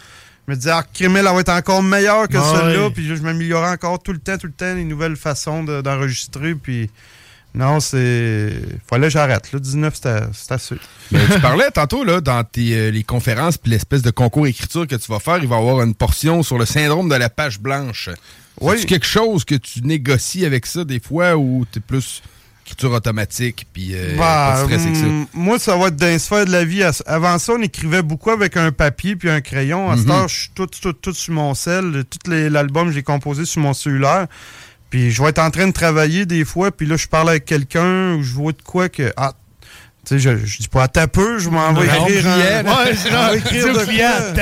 F: je me disais, ah, Crémel, elle va être encore meilleure que
G: Ah
F: celle-là. Puis, je m'améliorais encore tout le temps, tout le temps, les nouvelles façons de- d'enregistrer. puis, non, c'est. Fallait que j'arrête. Là, 19, c'était assez.
E: Mais tu parlais tantôt, là, dans tes, euh, les conférences puis l'espèce de concours écriture que tu vas faire, il va y avoir une portion sur le syndrome de la page blanche.
F: Oui.
E: C'est quelque chose que tu négocies avec ça des fois ou t'es plus écriture automatique puis euh,
F: Bah,
E: pas de stress avec ça?
F: hum, Moi, ça va être dans les sphères de la vie. Avant ça, on écrivait beaucoup avec un papier puis un crayon. À cette
E: Mhm.
F: heure, je suis tout, tout, tout sur mon sel. Tout l'album, j'ai composé sur mon cellulaire. Puis je vais être en train de travailler des fois, puis là, je parle avec quelqu'un ou je vois de quoi que... Ah, tu sais, je, je dis pas à ta peu, je m'en vais écrire... un-.
G: Ouais,
F: écrire de quoi.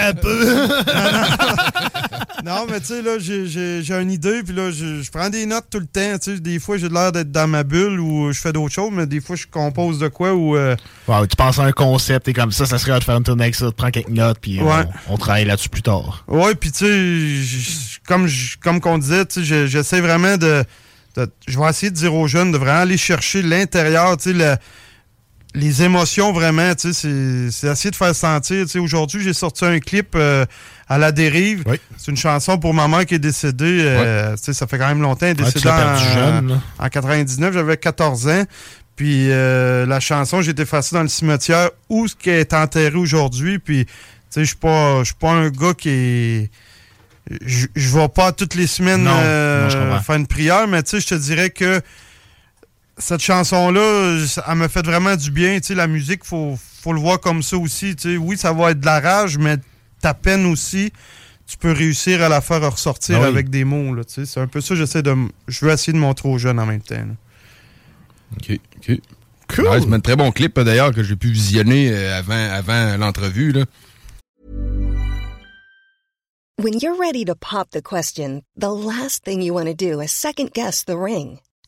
F: Non, mais tu sais, là, j'ai- j'ai j'ai une idée, puis là, je, je prends des notes tout le temps. Tu sais, des fois, j'ai l'air d'être dans ma bulle ou je fais d'autres choses, mais des fois, je compose de quoi ou... euh,
G: Ouais, tu penses à un concept et comme ça, ça serait de faire une tournée avec ça, tu prends quelques notes, puis euh, on, on travaille là-dessus plus tard.
F: Ouais, puis tu sais, comme comme qu'on disait, tu sais, je- j'essaie vraiment de, de- je vais essayer de dire aux jeunes de vraiment aller chercher l'intérieur, tu sais, le- les émotions vraiment, tu sais, c'est- c'est essayer de faire sentir. Tu sais, aujourd'hui, j'ai sorti un clip euh, à la dérive.
G: Oui.
F: C'est une chanson pour ma mère qui est décédée. euh, tu sais, ça fait quand même longtemps. Elle est décédée en,
G: jeune, là.
F: en 99, j'avais 14 ans. Puis euh, la chanson, j'ai été facile dans le cimetière où ce qui est enterré aujourd'hui. Puis, tu sais, je suis pas, je suis pas un gars qui est. Je je vais pas toutes les semaines
G: Non,
F: euh,
G: non,
F: faire une prière, mais tu sais, je te dirais que cette chanson-là, elle me fait vraiment du bien. Tu sais, la musique, faut, faut le voir comme ça aussi. Tu sais, oui, ça va être de la rage, mais ta peine aussi, tu peux réussir à la faire ressortir
E: Ah oui.
F: avec des mots. là, tu sais. C'est un peu ça, j'essaie de. Je veux essayer de montrer aux jeunes en même temps. là.
E: OK, OK. Cool. c'est un très bon clip, euh, d'ailleurs, que j'ai pu visionner euh, avant, avant l'entrevue. là.
K: When you're ready to pop the question, the last thing you want to do is second guess the ring.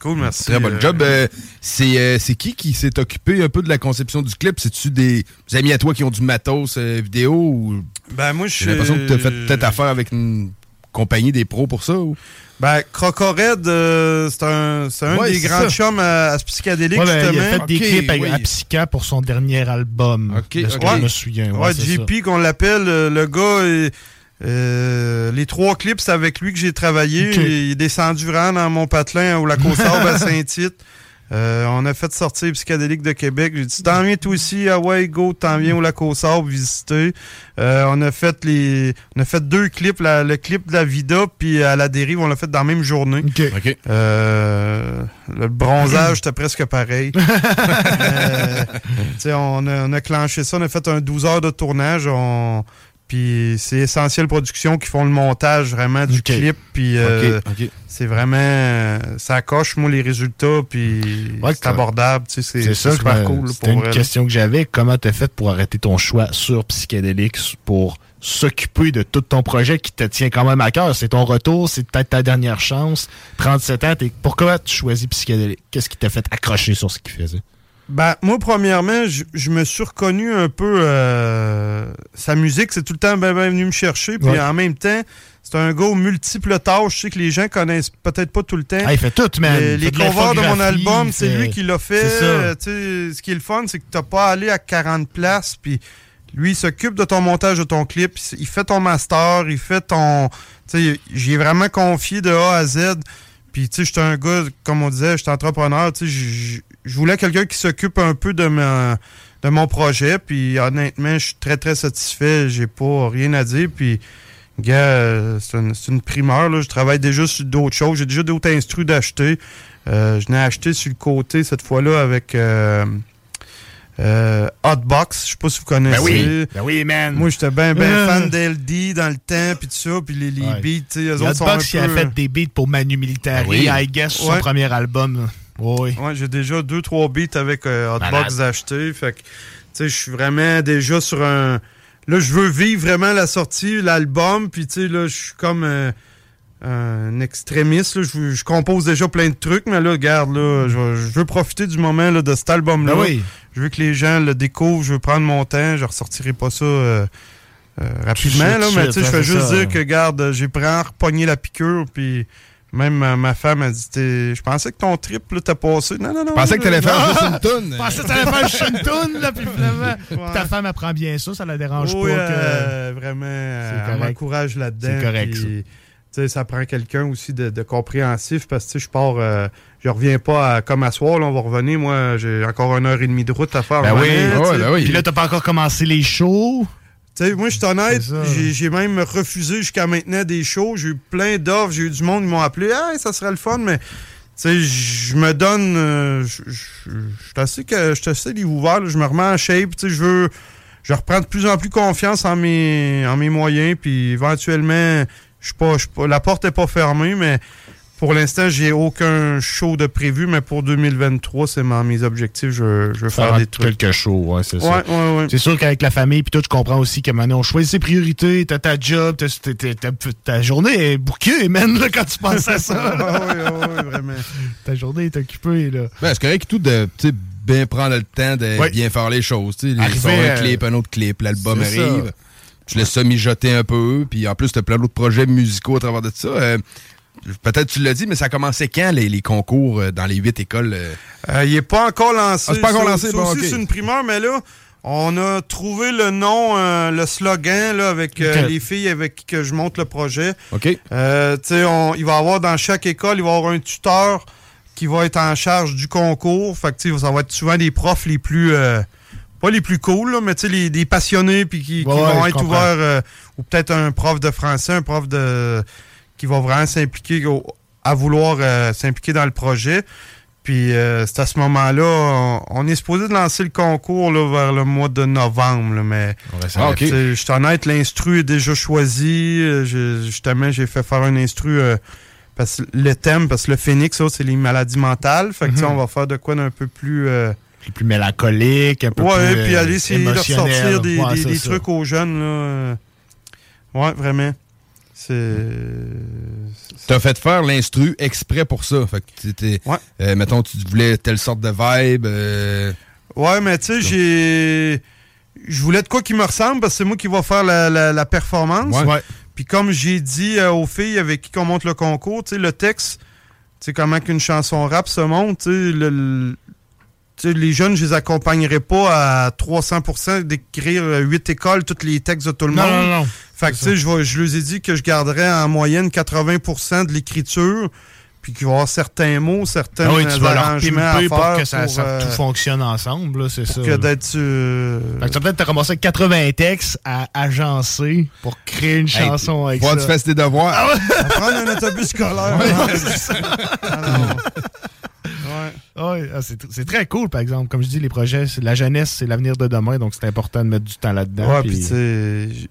F: Cool, merci.
E: Très bon
F: euh,
E: job. Euh, c'est euh, c'est qui qui s'est occupé un peu de la conception du clip? C'est-tu des amis à toi qui ont du matos euh, vidéo ou
F: Ben, moi, je
E: j'ai l'impression que tu as fait peut-être affaire avec une compagnie des pros pour ça? Ou?
F: Ben, Crocored, euh, c'est un, c'est un
G: Ouais,
F: des grands
G: ça.
F: chums à, à Psychédélique,
G: Ouais, ben, il a fait des
E: Ok,
G: clips
E: oui.
G: à Psycha pour son dernier album.
E: Ok,
G: de ce
E: ok.
G: que je me
F: Ouais.
G: souviens.
F: Ouais. JP, qu'on l'appelle, euh, le gars, euh, euh, les trois clips, c'est avec lui que j'ai travaillé. Il est descendu vraiment dans mon patelin au lac aux à Saint-Tite. Euh, on a fait sortir Psychédélique de Québec. J'ai dit, t'en viens toi aussi, ah ouais, go, t'en viens au lac aux Sables visiter. Euh, on a fait les, on a fait deux clips, la- le clip de la Vida, puis à la dérive, on l'a fait dans la même journée.
G: Ok.
E: OK.
F: Euh, le bronzage, c'était presque pareil. Euh, on, a, on a clenché ça, on a fait un 12 heures de tournage. On, puis c'est Essentiel Production qui font le montage vraiment du clip. Puis euh, c'est vraiment... euh, ça coche, moi, les résultats. Puis
G: Ouais,
F: c'est abordable. tu sais, C'est
G: C'est ça,
F: c'est super cool.
G: C'était une
F: vrai,
G: question que j'avais. Comment t'as fait pour arrêter ton choix sur Psychedelics pour s'occuper de tout ton projet qui te tient quand même à cœur? C'est ton retour, c'est peut-être ta dernière chance. 37 ans, t'es- pourquoi tu choisis Psychedelics? Qu'est-ce qui t'a fait accrocher sur ce qu'il faisait?
F: Ben, moi, premièrement, je, je me suis reconnu un peu. euh, sa musique, c'est tout le temps ben, ben venu me chercher. Puis
G: Ouais.
F: en même temps, c'est un gars aux multiples tâches. Je sais que les gens connaissent peut-être pas tout le temps.
G: Ah, il fait tout, man.
F: les les
G: de
F: covers de mon album, c'est lui qui l'a fait. Euh, tu sais, ce qui est le fun, c'est que t'as pas allé à 40 places. Puis lui, il s'occupe de ton montage de ton clip. Il fait ton master. Il fait ton. Tu sais, j'y ai vraiment confié de A à Z. Puis, tu sais, j'étais un gars, comme on disait, j'étais entrepreneur. Tu sais, je- voulais quelqu'un qui s'occupe un peu de, ma- de mon projet. Puis, honnêtement, je suis très, très satisfait. J'ai pas rien à dire. Puis, gars, c'est une, une primeur. Là. Je travaille déjà sur d'autres choses. J'ai déjà d'autres instrus d'acheter. Euh, je n'ai acheté sur le côté cette fois-là avec euh, euh, Hotbox. Je sais pas si vous connaissez.
G: Ben oui, ben oui, man.
F: Moi, j'étais bien ben fan d'LD dans le temps, puis tout ça, puis les, les
G: Ouais.
F: beats, tu sais, eux
G: Il
F: autres sont un
G: Hotbox qui a fait des beats pour Manu Militari,
E: Ben oui.
G: I guess, son premier album. Oui.
F: Ouais, j'ai déjà deux, trois beats avec euh, Hotbox
G: Malade.
F: achetés. Fait que, tu sais, je suis vraiment déjà sur un. Là, je veux vivre vraiment la sortie, l'album, puis tu sais, là, je suis comme euh, un extrémiste. là. Je, compose déjà plein de trucs, mais là, regarde, là, je, veux profiter du moment là, de cet album-là.
G: Ben oui.
F: Je veux que les gens le découvrent, je veux prendre mon temps, je ressortirai pas ça euh, euh, rapidement, là, mais tu sais, je fais juste
G: ça.
F: dire que, garde, j'ai vraiment repogné la piqûre, puis même ma, ma femme a dit, je pensais que ton trip, là, t'as passé. Non, non, non.
E: Je pensais que t'allais faire juste une toune.
G: Je pensais que t'allais faire juste une toune, là, puis finalement,
F: Ouais.
G: ta femme apprend bien ça, ça la dérange
F: Oui,
G: pas que...
F: euh, vraiment, euh,
G: C'est
F: elle m'encourage là-dedans.
G: C'est correct,
F: puis,
G: ça.
F: tu sais, ça prend quelqu'un aussi de, de compréhensif parce que je pars, euh, je reviens pas à, comme à soir, là, on va revenir. Moi, j'ai encore une heure et demie de route à faire.
G: Ben
F: en
G: oui,
F: sais.
E: ben oui.
G: Puis là, t'as pas encore commencé les shows?
F: Moi, je suis honnête, j'ai même refusé jusqu'à maintenant des shows. J'ai eu plein d'offres, j'ai eu du monde qui m'ont appelé. Ah, ça serait le fun, mais je me donne. euh, Je suis assez, assez les ouvert, je me remets en shape. Je veux. Je reprends de plus en plus confiance en mes, en mes moyens, puis éventuellement, je suis pas, pas, la porte est pas fermée, mais pour l'instant, j'ai aucun show de prévu, mais pour 2023, c'est mes objectifs. Je, je veux faire, des trucs.
G: quelques shows, ouais, c'est
F: Ouais,
G: ça.
F: ouais, ouais.
G: C'est sûr qu'avec la famille, puis toi, tu comprends aussi que maintenant, on choisit ses priorités, t'as ta job, t'as- ta journée est bouquée, man, là, quand tu penses à ça.
F: Ah oui, ah oui, vraiment.
G: ta journée est occupée, là.
E: Ben, c'est correct tout de bien prendre le temps de
G: Ouais.
E: bien faire les choses. Tu sais,
G: Arriver,
E: un
G: euh,
E: clip, un autre clip, l'album arrive.
G: ça.
E: Tu laisses ça mijoter un peu. Puis en plus, tu as plein d'autres projets musicaux à travers de ça. Euh, Peut-être tu l'as dit, mais ça a commencé quand les, les concours euh, dans les huit écoles? euh?
F: Euh, il n'est pas encore lancé.
E: Ah, c'est pas encore lancé, bon,
F: c'est une primeur, mais là, on a trouvé le nom, euh, le slogan là, avec euh, les filles avec qui que je monte le projet.
E: OK?
F: Euh, tu sais, on- il va y avoir dans chaque école, il va y avoir un tuteur qui va être en charge du concours. Fait que, tu sais, ça va être souvent des profs les plus... euh, pas les plus cool, là, mais tu sais, les, des passionnés puis qui, vont
G: ouais,
F: être
G: comprends.
F: ouverts... euh, ou peut-être un prof de français, un prof de qui va vraiment s'impliquer à vouloir euh, s'impliquer dans le projet. Puis euh, c'est à ce moment-là, on, on est supposé de lancer le concours là, vers le mois de novembre. là, mais
E: Ah,
F: je suis honnête, l'instru est déjà choisi. Euh, j'ai- Justement, j'ai fait faire un instru euh, parce que le thème, parce que le phénix, ça, c'est les maladies mentales. Fait que tu sais,
G: Mhm.
F: on va faire de quoi d'un peu plus. euh,
G: Plus mélancolique, un peu
F: ouais,
G: plus
F: puis aller essayer de
G: émotionnel.
F: ressortir des,
G: Ouais,
F: des-
G: c'est
F: des
G: ça.
F: trucs aux jeunes. Là. Ouais, vraiment. C'est.
E: T'as fait faire l'instru exprès pour ça. Fait que t'étais- euh, mettons, tu voulais telle sorte de vibe. euh,
F: Ouais, mais tu sais, j'ai. Je voulais de quoi qui me ressemble parce que c'est moi qui va faire la, la- la performance.
E: Ouais. Ouais.
F: Puis comme j'ai dit euh, aux filles avec qui on monte le concours, tu sais, le texte, tu sais, comment qu'une chanson rap se monte, tu sais, le- le- tu sais, les jeunes, je les accompagnerai pas à 300% d'écrire huit écoles, tous les textes de tout le
G: Non,
F: monde.
G: non, non.
F: Fait que, tu sais, je, vais- je leur ai dit que je garderais en moyenne 80% de l'écriture, puis qu'il va y avoir certains mots, certains
G: Ah oui, tu vas leur pimper pour que ça,
F: pour,
G: ça-
F: euh,
G: tout fonctionne ensemble, là, c'est ça.
F: que d'être... euh,
G: Fait que peut-être te ramasser avec 80 textes à agencer pour créer une
E: Hey,
G: chanson avec
E: faut
G: ça.
E: que tu fasses tes devoirs.
G: Ah ouais?
F: On va prendre un autobus scolaire.
G: Ouais,
F: hein. Alors,
G: Ouais, ah, c'est très cool, par exemple. Comme je dis, les projets, la jeunesse, c'est l'avenir de demain, donc c'est important de mettre du temps là-dedans.
F: Ouais,
G: puis-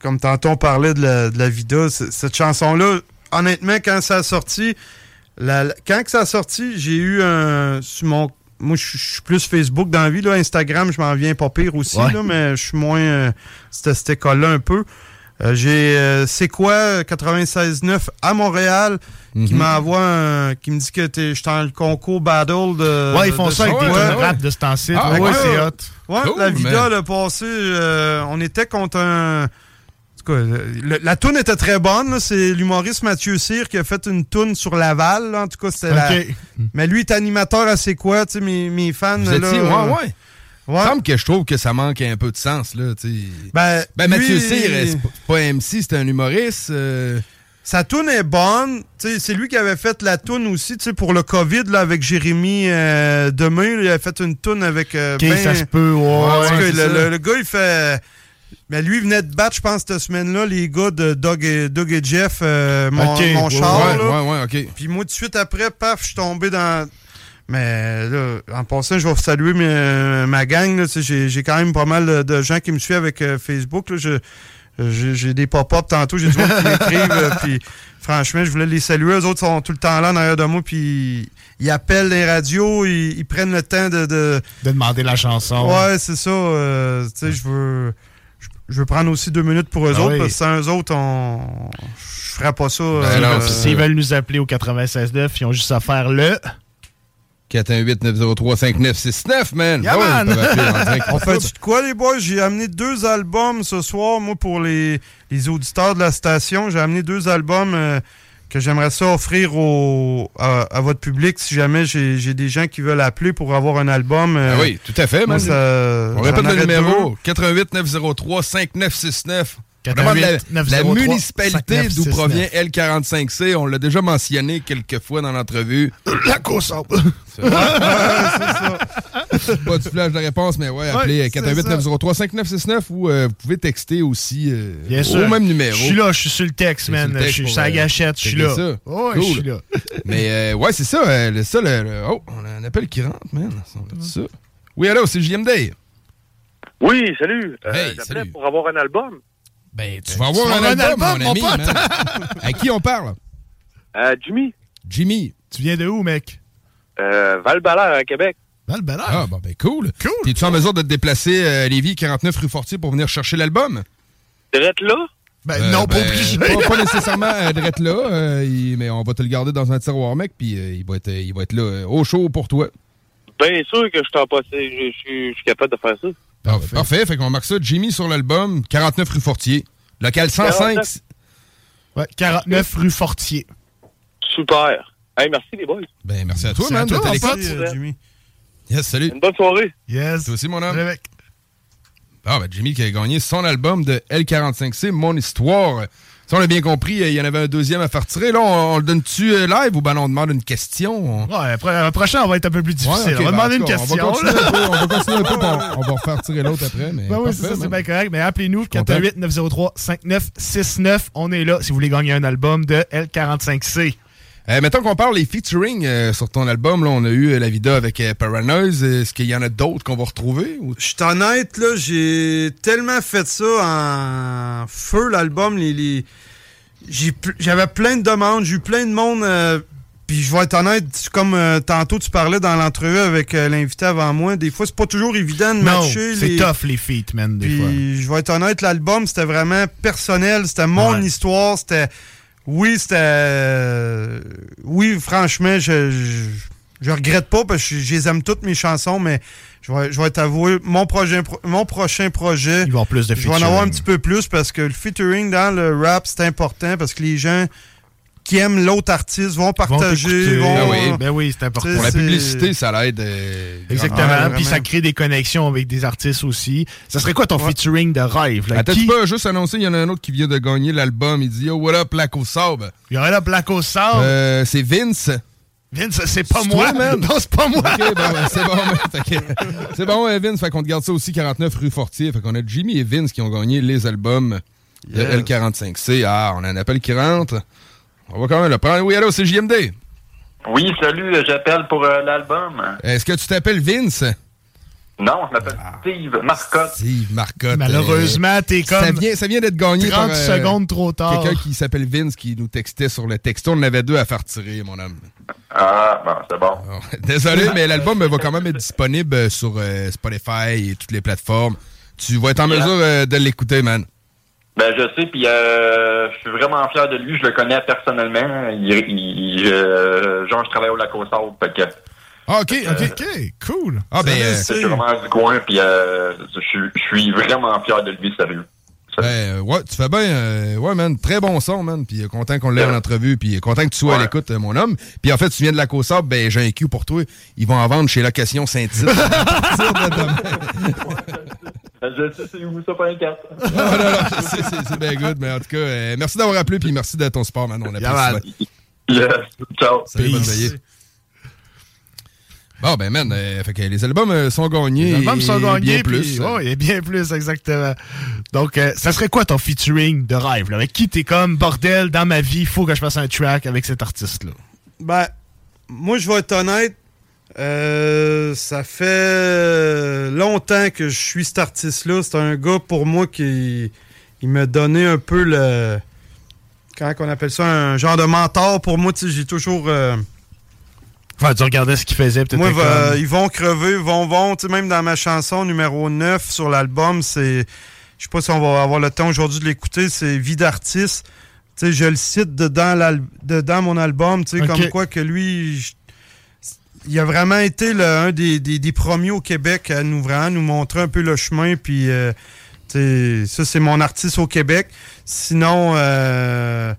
F: comme tantôt on parlait de la, de la vida, cette chanson-là, honnêtement, quand ça a sorti, la- quand que ça a sorti, j'ai eu un. Sur mon, moi, je suis- plus Facebook dans la vie, là, Instagram, je m'en viens pas pire aussi,
G: Ouais.
F: là, mais je suis moins. euh, cette, cette école-là un peu. Euh, j'ai euh, C'est quoi 96.9 à Montréal qui
G: Mhm.
F: m'envoie un- qui me dit que t'es- je suis dans le concours Battle de.
G: Ouais, ils font
F: de-
G: ça avec des
F: ouais.
G: rap de ce temps-ci.
F: Ah,
G: ouais, c'est hot.
F: Ouais,
G: Cool,
F: la vida,
G: man.
F: le passé, euh, on était contre un. En tout cas, le- la toune était très bonne. là. C'est l'humoriste Mathieu Cyr qui a fait une toune sur Laval. là. En tout cas, c'était la-. Mais lui, il est animateur à C'est quoi, tu sais, mes, mes fans.
E: Vous
F: là,
E: étiez, ouais,
F: euh,
E: ouais. Il me semble que je trouve que ça manque un peu de sens, là, tu sais.
F: Ben,
E: Ben, Mathieu Cyr, c'est pas- c'est pas MC, c'est un humoriste. euh,
F: Sa toune est bonne. C'est lui qui avait fait la toune aussi pour le COVID là, avec Jérémy euh, Demé. là, il a fait une toune avec. euh, ben-
G: ça se peut, ouais, ouais,
F: cas, le, le- le gars, il fait. Mais lui, il venait de battre, je pense, cette semaine-là, les gars de Doug et, Doug et Jeff, euh, mon, mon
E: ouais,
F: char.
E: ouais,
F: là.
E: ouais, ouais, ok.
F: Puis moi, tout de suite après, paf, je suis tombé dans. Mais là, en passant, je vais saluer ma gang. J'ai quand même pas mal de, gens qui me suivent avec euh, Facebook. là. Je- J'ai des pop-up tantôt, j'ai du monde qui m'écrivent. euh, Puis franchement, je voulais les saluer. Eux autres sont tout le temps là, en arrière de moi. Puis ils appellent les radios, ils, ils prennent le temps de. De,
G: de demander la chanson.
F: Ouais, c'est ça. euh, tu sais, je veux. je- veux prendre aussi deux minutes pour eux
G: Ah
F: autres,
G: oui.
F: parce que sans eux autres, on. Je ferais pas ça.
G: S'ils
F: euh,
G: veulent- S'ils veulent nous appeler au 96.9, ils ont juste à faire le...
E: 418-903-5969, man.
G: Yeah,
E: oh,
G: man.
E: On,
F: on fait de quoi, les boys? J'ai amené deux albums ce soir, moi, pour les, les auditeurs de la station. J'ai amené deux albums euh, que j'aimerais ça offrir au, à, votre public si jamais j'ai des gens qui veulent appeler pour avoir un album. Euh,
E: oui, tout à fait,
F: moi,
E: On répète le numéro 88-903-5969 la, municipalité d'où provient L45C, on l'a déjà mentionné quelques fois dans l'entrevue.
G: La Caussade.
E: C'est Pas du flash de réponse, mais ouais, appelez
G: ouais, euh,
E: 418-903-5969 ou euh, vous pouvez texter aussi euh, au même numéro.
G: Je suis là, je suis sur le texte, man. Je suis sur la gâchette, je suis là.
E: Mais ouais, c'est ça. le, oh, on a un appel qui rentre, man. Oui, allô, c'est JMD.
L: Oui, salut.
E: Hey,
L: J'appelais pour avoir un album.
E: Ben, tu vas avoir un, album, mon, ami. à qui on parle?
L: Euh, Jimmy,
E: Jimmy.
G: Tu viens de où, mec?
L: euh, Val-Balaire à Québec.
G: val
E: Ah, bon, ben cool. T'es-tu en mesure de te déplacer euh, à Lévis, 49 rue Fortier, pour venir chercher l'album?
L: D'être là?
G: Ben,
E: Euh,
G: non, pas
E: ben,
G: obligé.
E: Pas, pas nécessairement euh, d'être là, euh, il- mais on va te le garder dans un tiroir, mec, puis euh, il, va être, il va être là euh, au chaud pour toi.
L: Bien sûr que je t'en passe. Je je suis je suis capable de faire ça.
E: Parfait. Parfait, fait qu'on marque ça. Jimmy sur l'album, 49 rue Fortier. Local 105.
L: 49.
G: Ouais, 49 rue Fortier.
L: Super. Hey, merci les boys.
E: Ben, merci à toi,
G: Merci à
E: man,
G: toi,
E: d'être à l'écoute.
F: euh, Jimmy.
E: Yes, salut.
L: Une bonne soirée.
G: Yes.
E: Toi aussi, mon homme.
G: Salut, mec.
E: Ah, ben, Jimmy qui a gagné son album de L45C, Mon Histoire. Si on a bien compris, euh, il y en avait un deuxième à faire tirer. Là, on, on le donne-tu euh, live ou ben on demande une question? On-
G: Ouais, après- le prochain, on va être un peu plus difficile.
E: Ouais,
G: on va
E: ben,
G: demander une question.
E: On va continuer un peu, on va continuer un peu, puis on, on va refaire tirer l'autre après. Mais
G: Ben oui, c'est ça, c'est bien correct. Mais appelez-nous,
E: content.
G: 418-903-5969. On est là si vous voulez gagner un album de L45C.
E: Euh, mettons qu'on parle les featuring euh, sur ton album. Là, on a eu euh, la vidéo avec euh, Paranoise. Est-ce qu'il y en a d'autres qu'on va retrouver? ou-
F: Je suis honnête, là, j'ai tellement fait ça en feu, l'album. Les, les- j'ai pl- J'avais plein de demandes, j'ai eu plein de monde. euh, puis je vais être honnête, comme euh, tantôt tu parlais dans l'entrevue avec euh, l'invité avant moi, des fois c'est pas toujours évident de
G: Non,
F: matcher.
G: c'est
F: les-
G: tough les feats, man, des
F: Puis
G: fois.
F: je vais être honnête, l'album c'était vraiment personnel, c'était mon
G: Ouais.
F: histoire, c'était. Oui, c'était. euh, Oui, franchement, je, je, je regrette pas parce que je, les aime toutes mes chansons, mais je vais, je vais t'avouer, mon, projet, mon prochain projet.
G: Il va plus de
F: Je vais en avoir un petit peu plus parce que le featuring dans le rap, c'est important parce que les gens qui aiment l'autre artiste vont partager. Vont,
G: Ben oui, ben oui, c'est important.
E: Pour la publicité, ça l'aide. euh,
G: Exactement. Puis ça crée des connexions avec des artistes aussi. Ça serait quoi ton
E: Ouais.
G: featuring de rêve? Là?
E: Attends,
G: Qui-
E: tu peux juste annoncer, il y en a un autre qui vient de gagner l'album. Il dit Yo, what up, Black au sable?
G: Il y aurait là Black au sable.
E: Euh, c'est Vince.
G: Vince, c'est pas moi.
E: toi, man?
G: Non, c'est pas moi.
E: Ben, c'est bon, c'est bon, euh, Vince. Fait qu'on te garde ça aussi, 49 rue Fortier. Fait qu'on a Jimmy et Vince qui ont gagné les albums de
F: Yes.
E: L45C. Ah, on a un appel qui rentre. On va quand même le prendre. Oui, allô, c'est JMD.
M: Oui, salut, euh, j'appelle pour euh, l'album.
E: Est-ce que tu t'appelles Vince?
M: Non, je m'appelle Steve Marcotte.
E: Steve Marcotte.
G: Malheureusement, t'es comme
E: Ça vient, ça vient d'être gagné
G: 30
E: par, euh,
G: secondes trop tard.
E: Quelqu'un qui s'appelle Vince qui nous textait sur le texto. On en avait deux à faire tirer, mon homme.
M: Ah, bon, c'est bon.
E: Désolé, mais l'album va quand même être disponible sur euh, Spotify et toutes les plateformes. Tu vas être en mesure euh, de l'écouter, man.
M: Ben, je sais, puis euh, je suis vraiment fier de lui. Je le connais personnellement. Il, il, je- genre, je travaille au lac Sables, fait que...
E: Ah, OK, OK.
G: OK, cool.
E: Ah, ben, euh,
M: Je suis vraiment du coin, puis euh, je, suis- je suis vraiment fier de lui, sérieux.
E: Ben, euh, ouais, tu fais bien. euh, ouais, man, très bon son, man. Puis euh, content qu'on l'ait en entrevue. Puis euh, content que tu sois à l'écoute, euh, mon homme. Puis en fait, tu viens de la Côte-Sable, ben, j'ai un cue pour toi. Ils vont en vendre chez Location Saint-Tite.
M: Je sais c'est où ça, pas un 4.
E: Non, non, c'est- bien good. Mais en tout cas, euh, merci d'avoir appelé. Puis merci de ton support, man. On
G: Yeah,
E: apprécie.
M: Yes. Ciao.
E: Salut, bonne veillée. Bon, ben, man, euh, fait que les albums euh, sont gagnés.
G: Les albums sont
E: et
G: gagnés.
E: Bien
G: puis-
E: plus.
G: et bien plus, exactement. Donc, euh, ça serait quoi ton featuring de rêve? Là? Avec qui t'es comme, bordel, dans ma vie, il faut que je fasse un track avec cet artiste-là?
F: Ben, moi, je vais être honnête. Euh, ça fait longtemps que je suis cet artiste-là. C'est un gars, pour moi, qui il m'a donné un peu le... Comment on appelle ça? Un genre de mentor. Pour moi, tu sais, j'ai toujours... euh,
G: Enfin, tu regardais ce qu'il faisait, peut-être.
F: moi, ils vont crever, vont, vont. Tu sais, même dans ma chanson numéro 9 sur l'album, c'est. Je sais pas si on va avoir le temps aujourd'hui de l'écouter, c'est Vie d'artiste. Tu sais, je le cite dedans, mon album, tu sais,
G: Ok.
F: comme quoi que lui. Il a vraiment été le- un des, des- des premiers au Québec à nous vraiment nous montrer un peu le chemin. Puis, euh, ça, c'est mon artiste au Québec. Sinon, euh,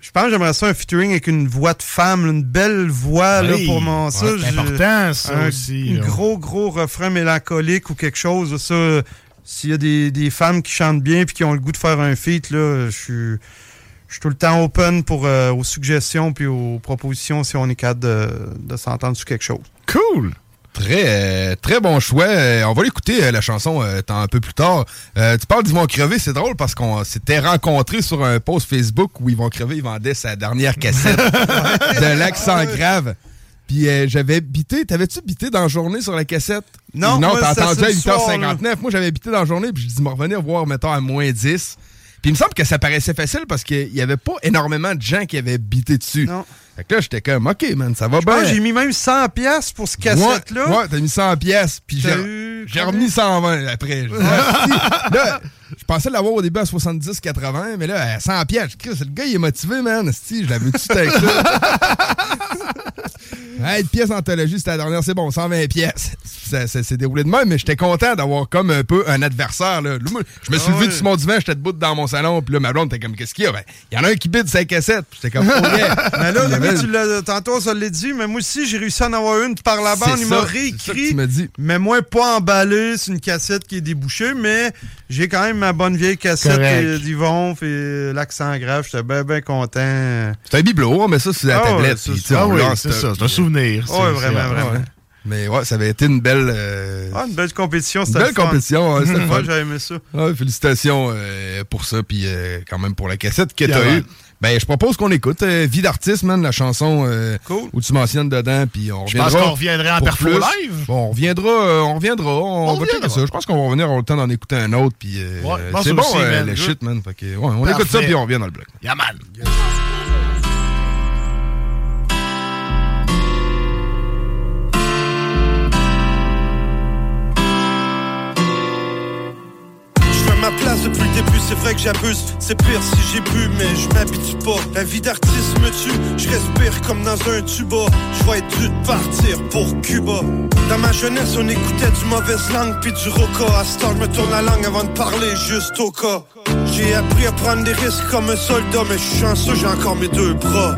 F: je pense que j'aimerais ça un featuring avec une voix de femme, une belle voix là, pour mon ça.
G: Ouais, important, ça
F: un,
G: aussi,
F: Un gros, gros refrain mélancolique ou quelque chose. Ça, s'il y a des, des femmes qui chantent bien et qui ont le goût de faire un feat, là, je suis. Je suis tout le temps open pour, euh, aux suggestions puis aux propositions si on est capable de, de s'entendre sur quelque chose.
G: Cool!
E: Très, euh, très bon choix. Euh, on va l'écouter, la chanson, tant un peu plus tard. Euh, tu parles d'Yvon Crevé, c'est drôle parce qu'on s'était rencontrés sur un post Facebook où Yvon Crevé il vendait sa dernière cassette de l'accent grave. Puis euh, j'avais bité, t'avais-tu bité dans la journée sur la cassette?
F: Non,
E: non t'as entendu à
F: ce soir,
E: 8h59. Moi, j'avais bité dans la journée, puis je dis, me revenir voir, mettons, à moins 10. Puis il me semble que ça paraissait facile parce qu'il y avait pas énormément de gens qui avaient bité dessus. Fait que là, j'étais comme, OK, man, ça va bien.
F: j'ai mis même 100 pièces pour ce cassette-là.
E: Ouais, ouais, t'as mis 100 pièces, puis j'ai remis 120 après. Là, je pensais l'avoir au début à 70-80, mais là, à 100 pièces, le gars, il est motivé, man. Si, je l'avais tout avec ça. hey, une pièce d'anthologie, c'était la dernière, c'est bon, 120 pièces. Ça, ça s'est déroulé de même, mais j'étais content d'avoir comme un peu un adversaire. Là. Je me suis
F: Ah
E: levé
F: ouais.
E: du mon divan, j'étais debout dans mon salon, puis là, ma blonde était comme, qu'est-ce qu'il y a? Ben, il y en a un qui bide sa cassette. Puis j'étais comme, oh yeah.
F: Mais là,
E: avait-
F: tu l'as- tantôt, se l'a dit, mais moi aussi, j'ai réussi à en avoir une par la bande.
E: C'est
F: Il
E: ça,
F: m'a
E: c'est ça
F: réécrit.
E: dit.
F: Mais moi, pas emballé. C'est une cassette qui est débouchée, mais j'ai quand même ma bonne vieille cassette euh, d'Yvon, fait l'accent grave. J'étais bien, bien content.
E: C'est un bibelot, met ça sur la
F: Ah
E: tablette.
F: c'est ça. Ah oui, c'est
E: ça,
F: ça, c'est un souvenir, ça, Ouais, vraiment,
E: c'est-
F: vraiment.
E: Mais ouais, ça avait été une belle. euh,
F: Ah, une belle compétition,
E: une
F: c'était
E: belle
F: le fun.
E: compétition, ouais, c'était
F: j'ai aimé ça.
E: Ouais, félicitations euh, pour ça, puis euh, quand même pour la cassette que t'as eue. Ben, je propose qu'on écoute euh, Vie d'artiste, man, la chanson où tu mentionnes dedans, puis on
G: Je pense
E: reviendra.
G: qu'on reviendrait en perfo live.
E: Bon, on reviendra, on reviendra, on, va
G: reviendra.
E: checker ça. Je pense qu'on va revenir, on a le temps d'en écouter un autre, puis
G: Ouais,
E: c'est bon, le shit, man. Fait que, ouais, on écoute ça, puis on revient dans le bloc.
G: Yeah,
F: c'est vrai que j'abuse. C'est pire si j'ai bu, mais je m'habitue pas. La vie d'artiste me tue, je respire comme dans un tuba. Je vais être dû de partir pour Cuba. Dans ma jeunesse, on écoutait du mauvaise langue puis du roca. À ce temps, je me tourne la langue avant de parler juste au cas. J'ai appris à prendre des risques comme un soldat, mais je suis chanceux, j'ai encore mes deux bras.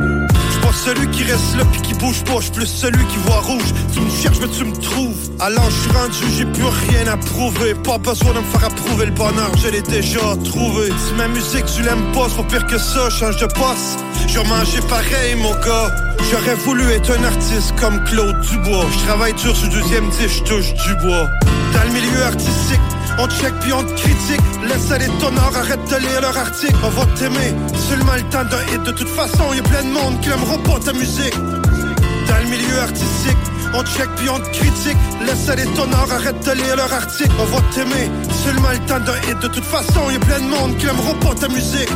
F: Celui qui reste là puis qui bouge pas, je plus celui qui voit rouge. Tu me cherches, mais tu me trouves. Alors je suis rendu, j'ai plus rien à prouver. Pas besoin de me faire approuver le bonheur, je l'ai déjà trouvé. Si ma musique tu l'aimes pas, c'est pire que ça, change de poste. Je manger pareil, mon gars. J'aurais voulu être un artiste comme Claude Dubois. Je travaille dur sur deuxième disque, je touche du bois. Dans le milieu artistique, on check puis on critique. Laisse aller ton arrête de lire leur article. On va t'aimer, seulement le temps d'un hit. De toute façon, y a plein de monde qui n'aimera pas ta musique. Dans le milieu artistique, on check puis on critique. Laisse aller ton arrête de lire leur article. On va t'aimer, seulement le temps d'un hit. De toute façon, y a plein de monde qui n'aimera pas ta musique.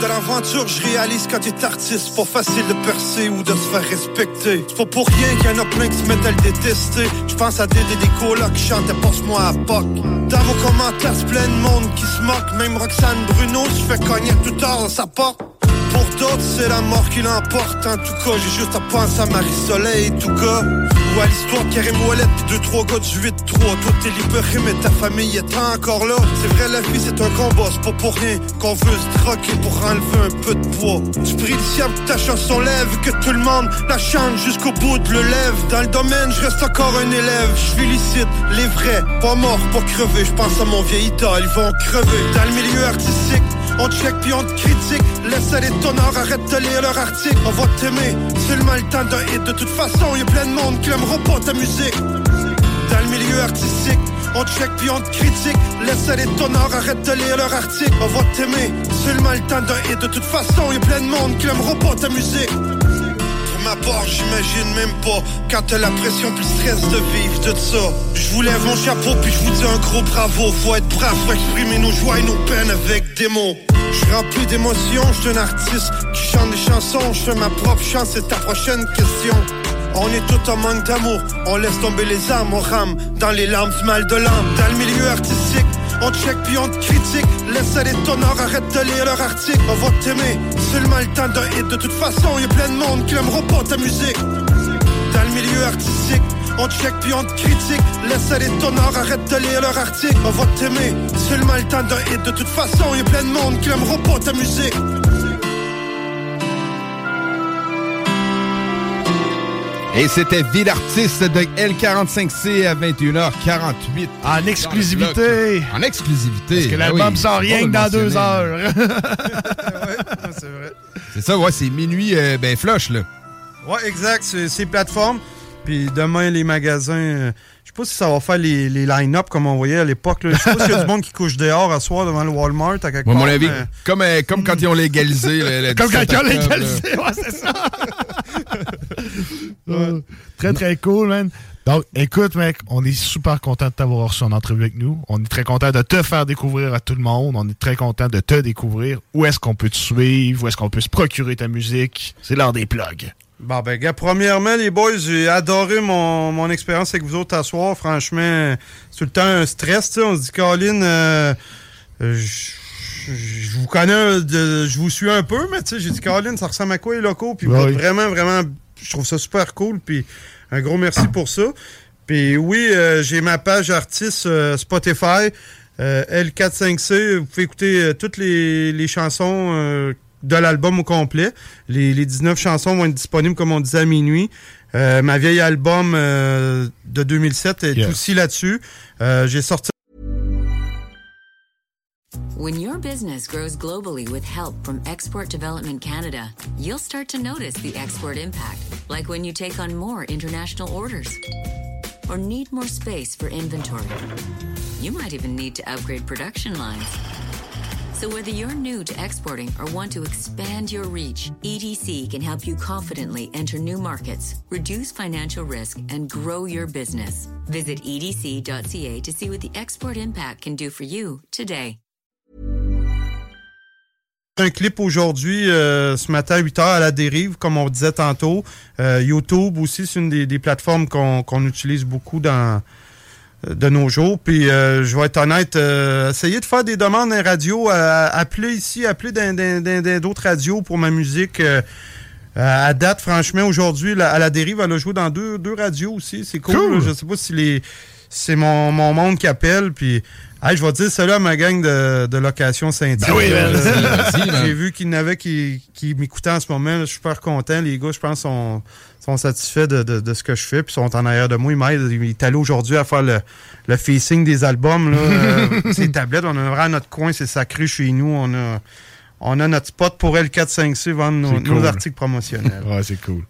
F: De l'aventure, je réalise quand t'es artiste, c'est pas facile de percer ou de se faire respecter. C'est pas pour rien qu'il y en a plein qui se mettent à le détester. Je pense à des des colas qui chantaient Passe-moi à POC. Dans vos commentaires, c'est plein de monde qui se moque. Même Roxane Bruno se fait cogner tout tard dans sa porte. Pour d'autres, c'est la mort qui l'emporte. En tout cas, j'ai juste à penser à Marie-Soleil, tout cas. Ou à l'histoire de Karim Ouellet, deux, trois gars du 8-3. Toi, t'es libéré, mais ta famille est encore là. C'est vrai, la vie, c'est un combat. C'est pas pour rien qu'on veut se troquer pour enlever un peu de poids. Tu pries le ciel que ta chanson lève, que tout le monde la chante jusqu'au bout de le lève. Dans le domaine, je reste encore un élève. Je félicite les vrais, pas morts, pas crevés. Je pense à mon vieil idole, ils vont crever. Dans le milieu artistique, on check puis on critique. Laisse aller ton or, arrête de lire leur article. On va t'aimer, seulement le temps d'un hit. De toute façon, y a plein de monde qui n'aimera pas ta musique. Dans le milieu artistique, on check puis on critique. Laisse aller ton or, arrête de lire leur article. On va t'aimer, seulement le temps d'un hit. De toute façon, y a plein de monde qui n'aimera pas ta musique. J'imagine même pas quand t'as la pression le stress de vivre de ça. Je vous lève mon chapeau puis je vous dis un gros bravo. Faut être brave pour exprimer nos joies et nos peines avec des mots. Je suis rempli d'émotions, je un artiste qui chante des chansons. Je fais ma propre chance, c'est ta prochaine question. On est tout en manque d'amour, on laisse tomber les armes, on rame dans les larmes mal de l'âme. Dans le milieu artistique, on check puis on critique. Laisse aller ton or, arrête de lire leur article. On va t'aimer, seulement le temps d'un hit. De toute façon, y plein de monde qui n'aimera pas ta musique. Dans le milieu artistique, on check puis on critique. Laisse aller ton or, arrête de lire leur article. On va t'aimer, seulement le temps d'un hit. De toute façon, y plein de monde qui n'aimera pas ta musique.
E: Et c'était Vie d'artiste de L45C à 21h48.
G: En exclusivité.
E: En exclusivité.
G: Parce que
E: Ben
G: l'album
E: oui,
G: sort rien que dans deux heures.
N: c'est vrai.
E: C'est ça, ouais, c'est minuit, euh, ben flush, là.
N: Ouais, exact. C'est plateforme. Puis demain, les magasins. euh, sais pas si ça va faire les, les line-up comme on voyait à l'époque. là. Je sais pas s'il y a du monde qui couche dehors à soir devant le Walmart à quelque
E: à
N: part.
E: mon avis,
N: mais-
E: comme, euh, comme quand ils ont légalisé. le- le
G: Comme quand
E: 17
G: ils ont légalisé, ouais, c'est ça. Très, très cool, man. Donc, écoute, mec, on est super content de t'avoir reçu en entrevue avec nous. On est très content de te faire découvrir à tout le monde. On est très content de te découvrir. Où est-ce qu'on peut te suivre? Où est-ce qu'on peut se procurer ta musique? C'est l'heure des plugs.
N: Bon, ben, gars, premièrement, les boys, j'ai adoré mon, mon expérience avec vous autres à soir. Franchement, c'est tout le temps un stress. On se dit, Colin, euh, euh, je vous connais, de- je vous suis un peu, mais tu sais, j'ai dit, Colin, ça ressemble à quoi les locaux? Puis vraiment, vraiment, je trouve ça super cool. Puis un gros merci pour ça. Puis oui, euh, j'ai ma page artiste euh, Spotify, euh, L45C. Vous pouvez écouter euh, toutes les, les chansons euh, de l'album au complet. Les, les 19 chansons vont être disponibles, comme on disait, à minuit. Euh, ma vieille album euh, de 2007 est
G: Yes.
N: aussi là-dessus. Euh, j'ai sorti
O: When your business grows globally with help from Export Development Canada, you'll start to notice the export impact, like when you take on more international orders or need more space for inventory. You might even need to upgrade production lines. So whether you're new to exporting or want to expand your reach, EDC can help you confidently enter new markets, reduce financial risk, and grow your business. Visit edc.ca to see what the export impact can do for you today.
P: Un clip aujourd'hui, euh, ce matin à 8 h à la dérive, comme on disait tantôt. Euh, YouTube aussi, c'est une des, des plateformes qu'on qu'on utilise beaucoup dans de nos jours. Puis euh, je vais être honnête, euh, essayer de faire des demandes à radio, euh, appeler ici, appeler d'autres radios pour ma musique. euh, à date, franchement, aujourd'hui, à la dérive, elle a joué dans deux, deux radios aussi. C'est cool.
E: Cool.
P: Je sais pas si les c'est mon, mon monde qui appelle. Puis, hey, je vais dire cela à ma gang de, de location Saint-Yves.
E: Ben oui, ben, vas-y, man.
P: J'ai vu qu'il y en avait qui, qui m'écoutaient en ce moment. Je suis super content. Les gars, je pense, sont, sont satisfaits de, de- de ce que je fais. Puis sont en arrière de moi. Ils m'aident. Il est allé aujourd'hui à faire le, le facing des albums. Là, euh, ces tablettes. On a vraiment notre coin. C'est sacré chez nous. On a, on a notre spot pour L4-5C vendre nos, nos articles promotionnels.
G: Ouais, c'est cool.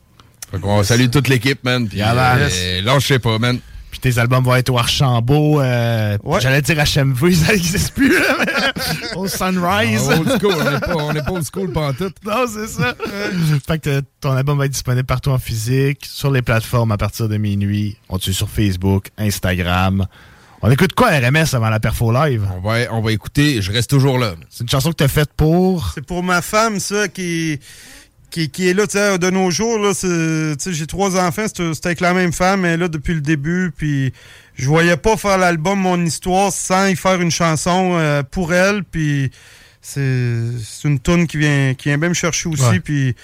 E: Fait qu'on salue toute l'équipe, man. Puis,
G: man.
E: euh, lâchez pas, man.
G: Puis tes albums vont être au Archambault. euh, J'allais dire HMV, ça n'existe plus. là, mais au Sunrise.
E: Ah, old school, on n'est pas, pas old school pantoute.
G: Non, c'est ça. fait que ton album va être disponible partout en physique, sur les plateformes à partir de minuit. On te suit sur Facebook, Instagram. On écoute quoi RMS avant la perfo live?
E: On va, on va écouter Je reste toujours là.
G: C'est une chanson que t'as faite pour?
P: C'est pour ma femme, ça, qui, qui, qui est là, tu sais, de nos jours. Là, j'ai trois enfants, c'est avec la même femme, elle là depuis le début. Puis je voyais pas faire l'album Mon Histoire sans y faire une chanson euh, pour elle. Puis c'est une tune qui vient, qui vient bien me chercher aussi.
G: Ouais.
P: Puis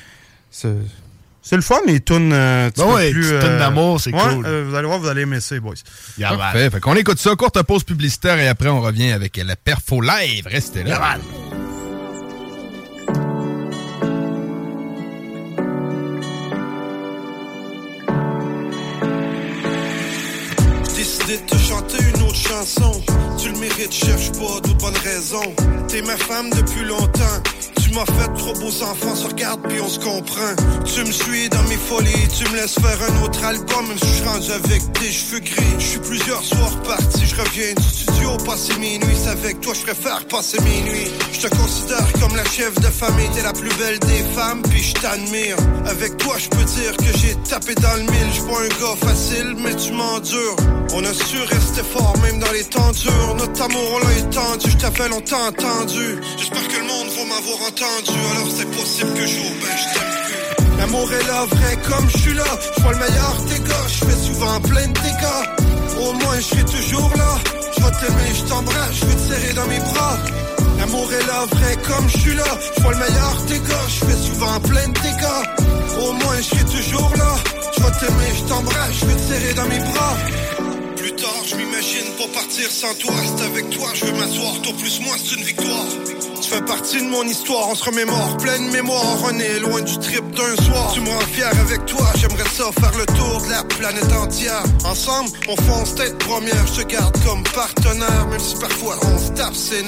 P: c'est le fun, les tunes. euh,
G: Ben ouais,
P: plus,
G: tunes d'amour, c'est
P: ouais,
G: cool.
P: euh, vous allez voir, vous allez aimer ça, boys.
E: Parfait. Fait qu'on écoute ça, courte pause publicitaire et après on revient avec la perfo live. Restez là.
F: De te chanter une Tu le mérites, cherche pas d'autres bonnes raisons. T'es ma femme depuis longtemps. Tu m'as fait trop beaux enfants, se regarde puis on se comprend. Tu me suis dans mes folies, tu me laisses faire un autre album, même si je suis rendu avec des cheveux gris. Je suis plusieurs soirs parti, je reviens du studio, passer minuit. C'est avec toi, je préfère passer minuit. Je te considère comme la chef de famille, t'es la plus belle des femmes, puis je t'admire. Avec toi, je peux dire que j'ai tapé dans le mille. Je pas un gars facile, mais tu m'endures. On a su rester fort, même dans les temps durs. Notre amour, on l'a étendu, je t'avais longtemps entendu. J'espère que le monde va m'avoir entendu, alors c'est possible que jour, ben je t'aime. L'amour est là, vrai comme je suis là. Je vois le meilleur des gars, je fais souvent plein de dégâts. Au moins, je serai toujours là. Je vais t'aimer, je t'embrasse, je vais te serrer dans mes bras. L'amour est là, vrai comme je suis là. Je vois le meilleur des gars, je fais souvent plein de dégâts. Au moins, je serai toujours là. Je vais t'aimer, je t'embrasse, je vais te serrer dans mes bras. Je m'imagine pas partir sans toi. C'est avec toi, je veux m'asseoir. Toi plus moi, c'est une victoire. Tu fais partie de mon histoire, on se remémore. Pleine mémoire, on est loin du trip d'un soir. Tu me rends fier avec toi, j'aimerais ça faire le tour de la planète entière. Ensemble, on fonce tête première. Je te garde comme partenaire, même si parfois on se tape ses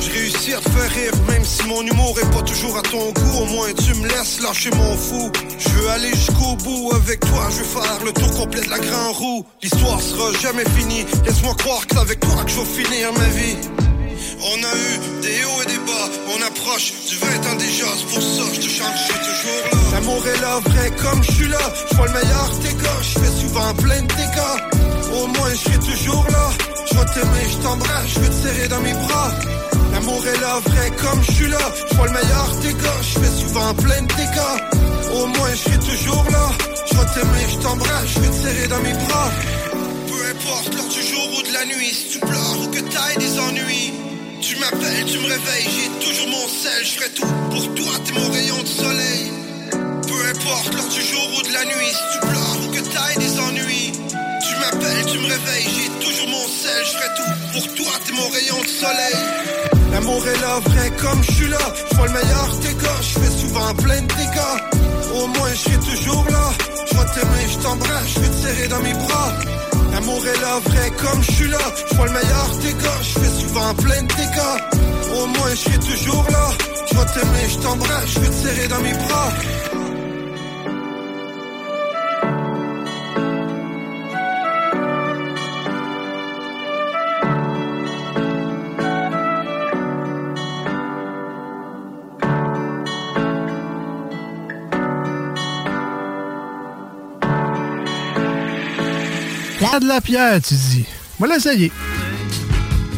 F: J'ai réussi à te faire rire, même si mon humour est pas toujours à ton goût. Au moins tu me laisses lâcher mon fou. Je veux aller jusqu'au bout avec toi, je veux faire le tour complet de la grand roue. L'histoire sera jamais finie. Laisse-moi croire que c'est avec toi que je vais finir ma vie. On a eu des hauts et des bas, on approche du 20 ans déjà, c'est pour ça je te chante, je suis toujours là. L'amour est là, vrai comme je suis là, je vois le meilleur des gars, je fais souvent plein de dégâts. Au moins je serai toujours là, je vais t'aimer, je t'embrasse, je vais te serrer dans mes bras. L'amour est là, vrai comme je suis là, je vois le meilleur des gars, je fais souvent plein de dégâts. Au moins je serai toujours là, je vais t'aimer, je t'embrasse, je vais te serrer dans mes bras. Peu importe l'heure du jour ou de la nuit, si tu pleures ou que t'ailles des ennuis. Tu m'appelles, tu me réveilles, j'ai toujours mon sel, je ferai tout pour toi, t'es mon rayon de soleil. Peu importe l'heure du jour ou de la nuit, si tu pleures ou que t'ailles des ennuis. Tu m'appelles, tu me réveilles, j'ai toujours mon sel, je ferai tout pour toi, t'es mon rayon de soleil. L'amour est là, vrai comme je suis là, je vois le meilleur gars, je fais souvent plein de dégâts. Au moins je serai toujours là, je vais t'aimer, je t'embrasse, je vais te serrer dans mes bras. L'amour est là, vrai comme je suis là. Je vois le meilleur gars, je fais souvent plein de dégâts. Au moins, je serai toujours là. Je vais t'aimer, je t'embrasse, je vais te serrer dans mes bras.
G: De la pierre, tu dis. Voilà, ça y est.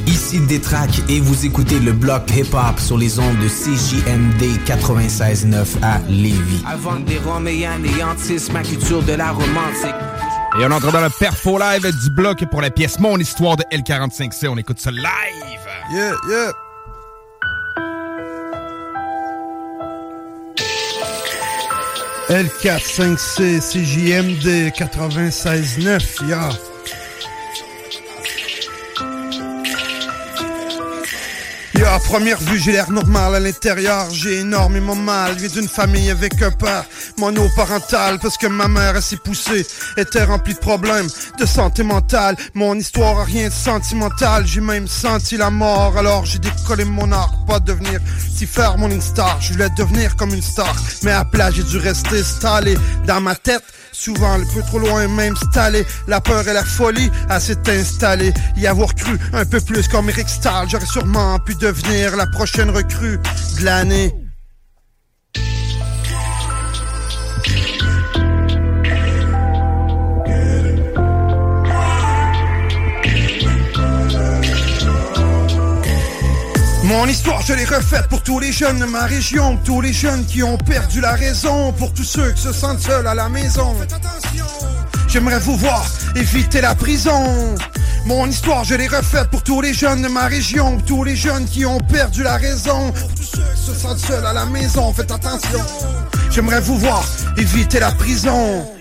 Q: Ici Détrac et vous écoutez le bloc hip-hop sur les ondes de CJMD 96.9 à Lévis. Avant des Roms et anéantissent ma culture de la romantique.
E: Et on entre dans le perfo live du bloc pour la pièce Mon Histoire de L45C. On écoute ça live.
F: Yeah, yeah. L45C, CJMD 96.9, ya. À première vue, j'ai l'air normal à l'intérieur. J'ai énormément mal. Je d'une famille avec un père monoparental parce que ma mère, s'est poussée, était remplie de problèmes de santé mentale. Mon histoire a rien de sentimental. J'ai même senti la mort. Alors j'ai décollé mon art, pas devenir si faire mon star. Je voulais devenir comme une star, mais à plat, j'ai dû rester installé dans ma tête. Souvent un peu trop loin même installé La peur et la folie à s'est installée. Y avoir cru un peu plus comme Eric Stahl J'aurais sûrement pu devenir la prochaine recrue de l'année Mon histoire, je l'ai refaite pour tous les jeunes de ma région, tous les jeunes qui ont perdu la raison, pour tous ceux qui se sentent seuls à la maison. J'aimerais vous voir éviter la prison. Mon histoire, je l'ai refaite pour tous les jeunes de ma région, tous les jeunes qui ont perdu la raison, pour tous ceux qui se sentent seuls à la maison. Faites attention. J'aimerais vous voir éviter la prison.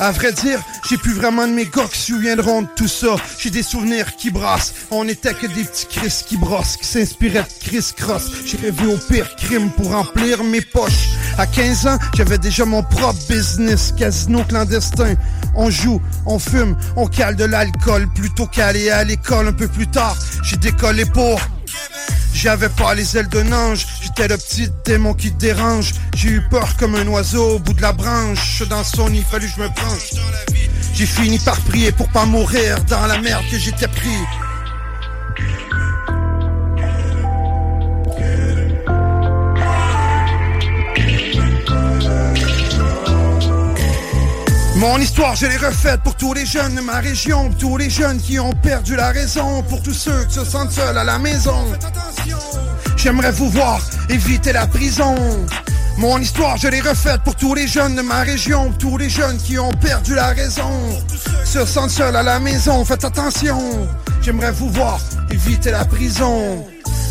F: À vrai dire, j'ai plus vraiment de mes gars qui se souviendront de tout ça. J'ai des souvenirs qui brassent. On était que des petits Chris qui brossent, qui s'inspiraient de Chris Cross. J'ai rêvé au pire crime pour remplir mes poches. À 15 ans, j'avais déjà mon propre business, casino clandestin. On joue, on fume, on cale de l'alcool plutôt qu'aller à l'école un peu plus tard. J'ai décollé pour j'avais pas les ailes d'un ange, j'étais le petit démon qui dérange. J'ai eu peur comme un oiseau au bout de la branche. Dans son nid, fallu que je me penche. J'ai fini par prier pour pas mourir dans la merde que j'étais pris. Mon histoire, je l'ai refaite pour tous les jeunes de ma région, tous les jeunes qui ont perdu la raison, pour tous ceux qui se sentent seuls à la maison. J'aimerais vous voir éviter la prison. Mon histoire, je l'ai refaite pour tous les jeunes de ma région, tous les jeunes qui ont perdu la raison, se sentent seuls à la maison. Faites attention. J'aimerais vous voir éviter la prison.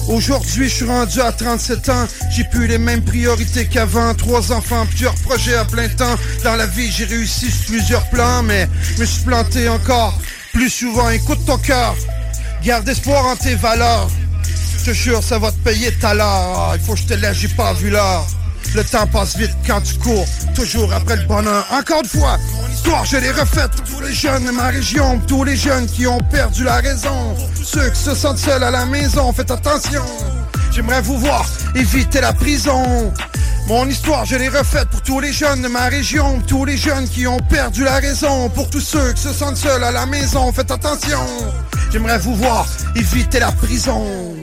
F: Aujourd'hui, je suis rendu à 37 ans. J'ai plus les mêmes priorités qu'avant. Trois enfants, plusieurs projets à plein temps. Dans la vie, j'ai réussi sur plusieurs plans, mais je me suis planté encore plus souvent. Écoute ton cœur. Garde espoir en tes valeurs. Je te jure, ça va te payer à l'heure. Il faut que je te laisse, j'ai pas vu l'heure. Le temps passe vite quand tu cours, toujours après le bonheur. Encore une fois, histoire, je l'ai refaite pour tous les jeunes de ma région, tous les jeunes qui ont perdu la raison, ceux qui se sentent seuls à la maison, faites attention. J'aimerais vous voir éviter la prison. Mon histoire, je l'ai refaite pour tous les jeunes de ma région, tous les jeunes qui ont perdu la raison, pour tous ceux qui se sentent seuls à la maison, faites attention. J'aimerais vous voir éviter la prison.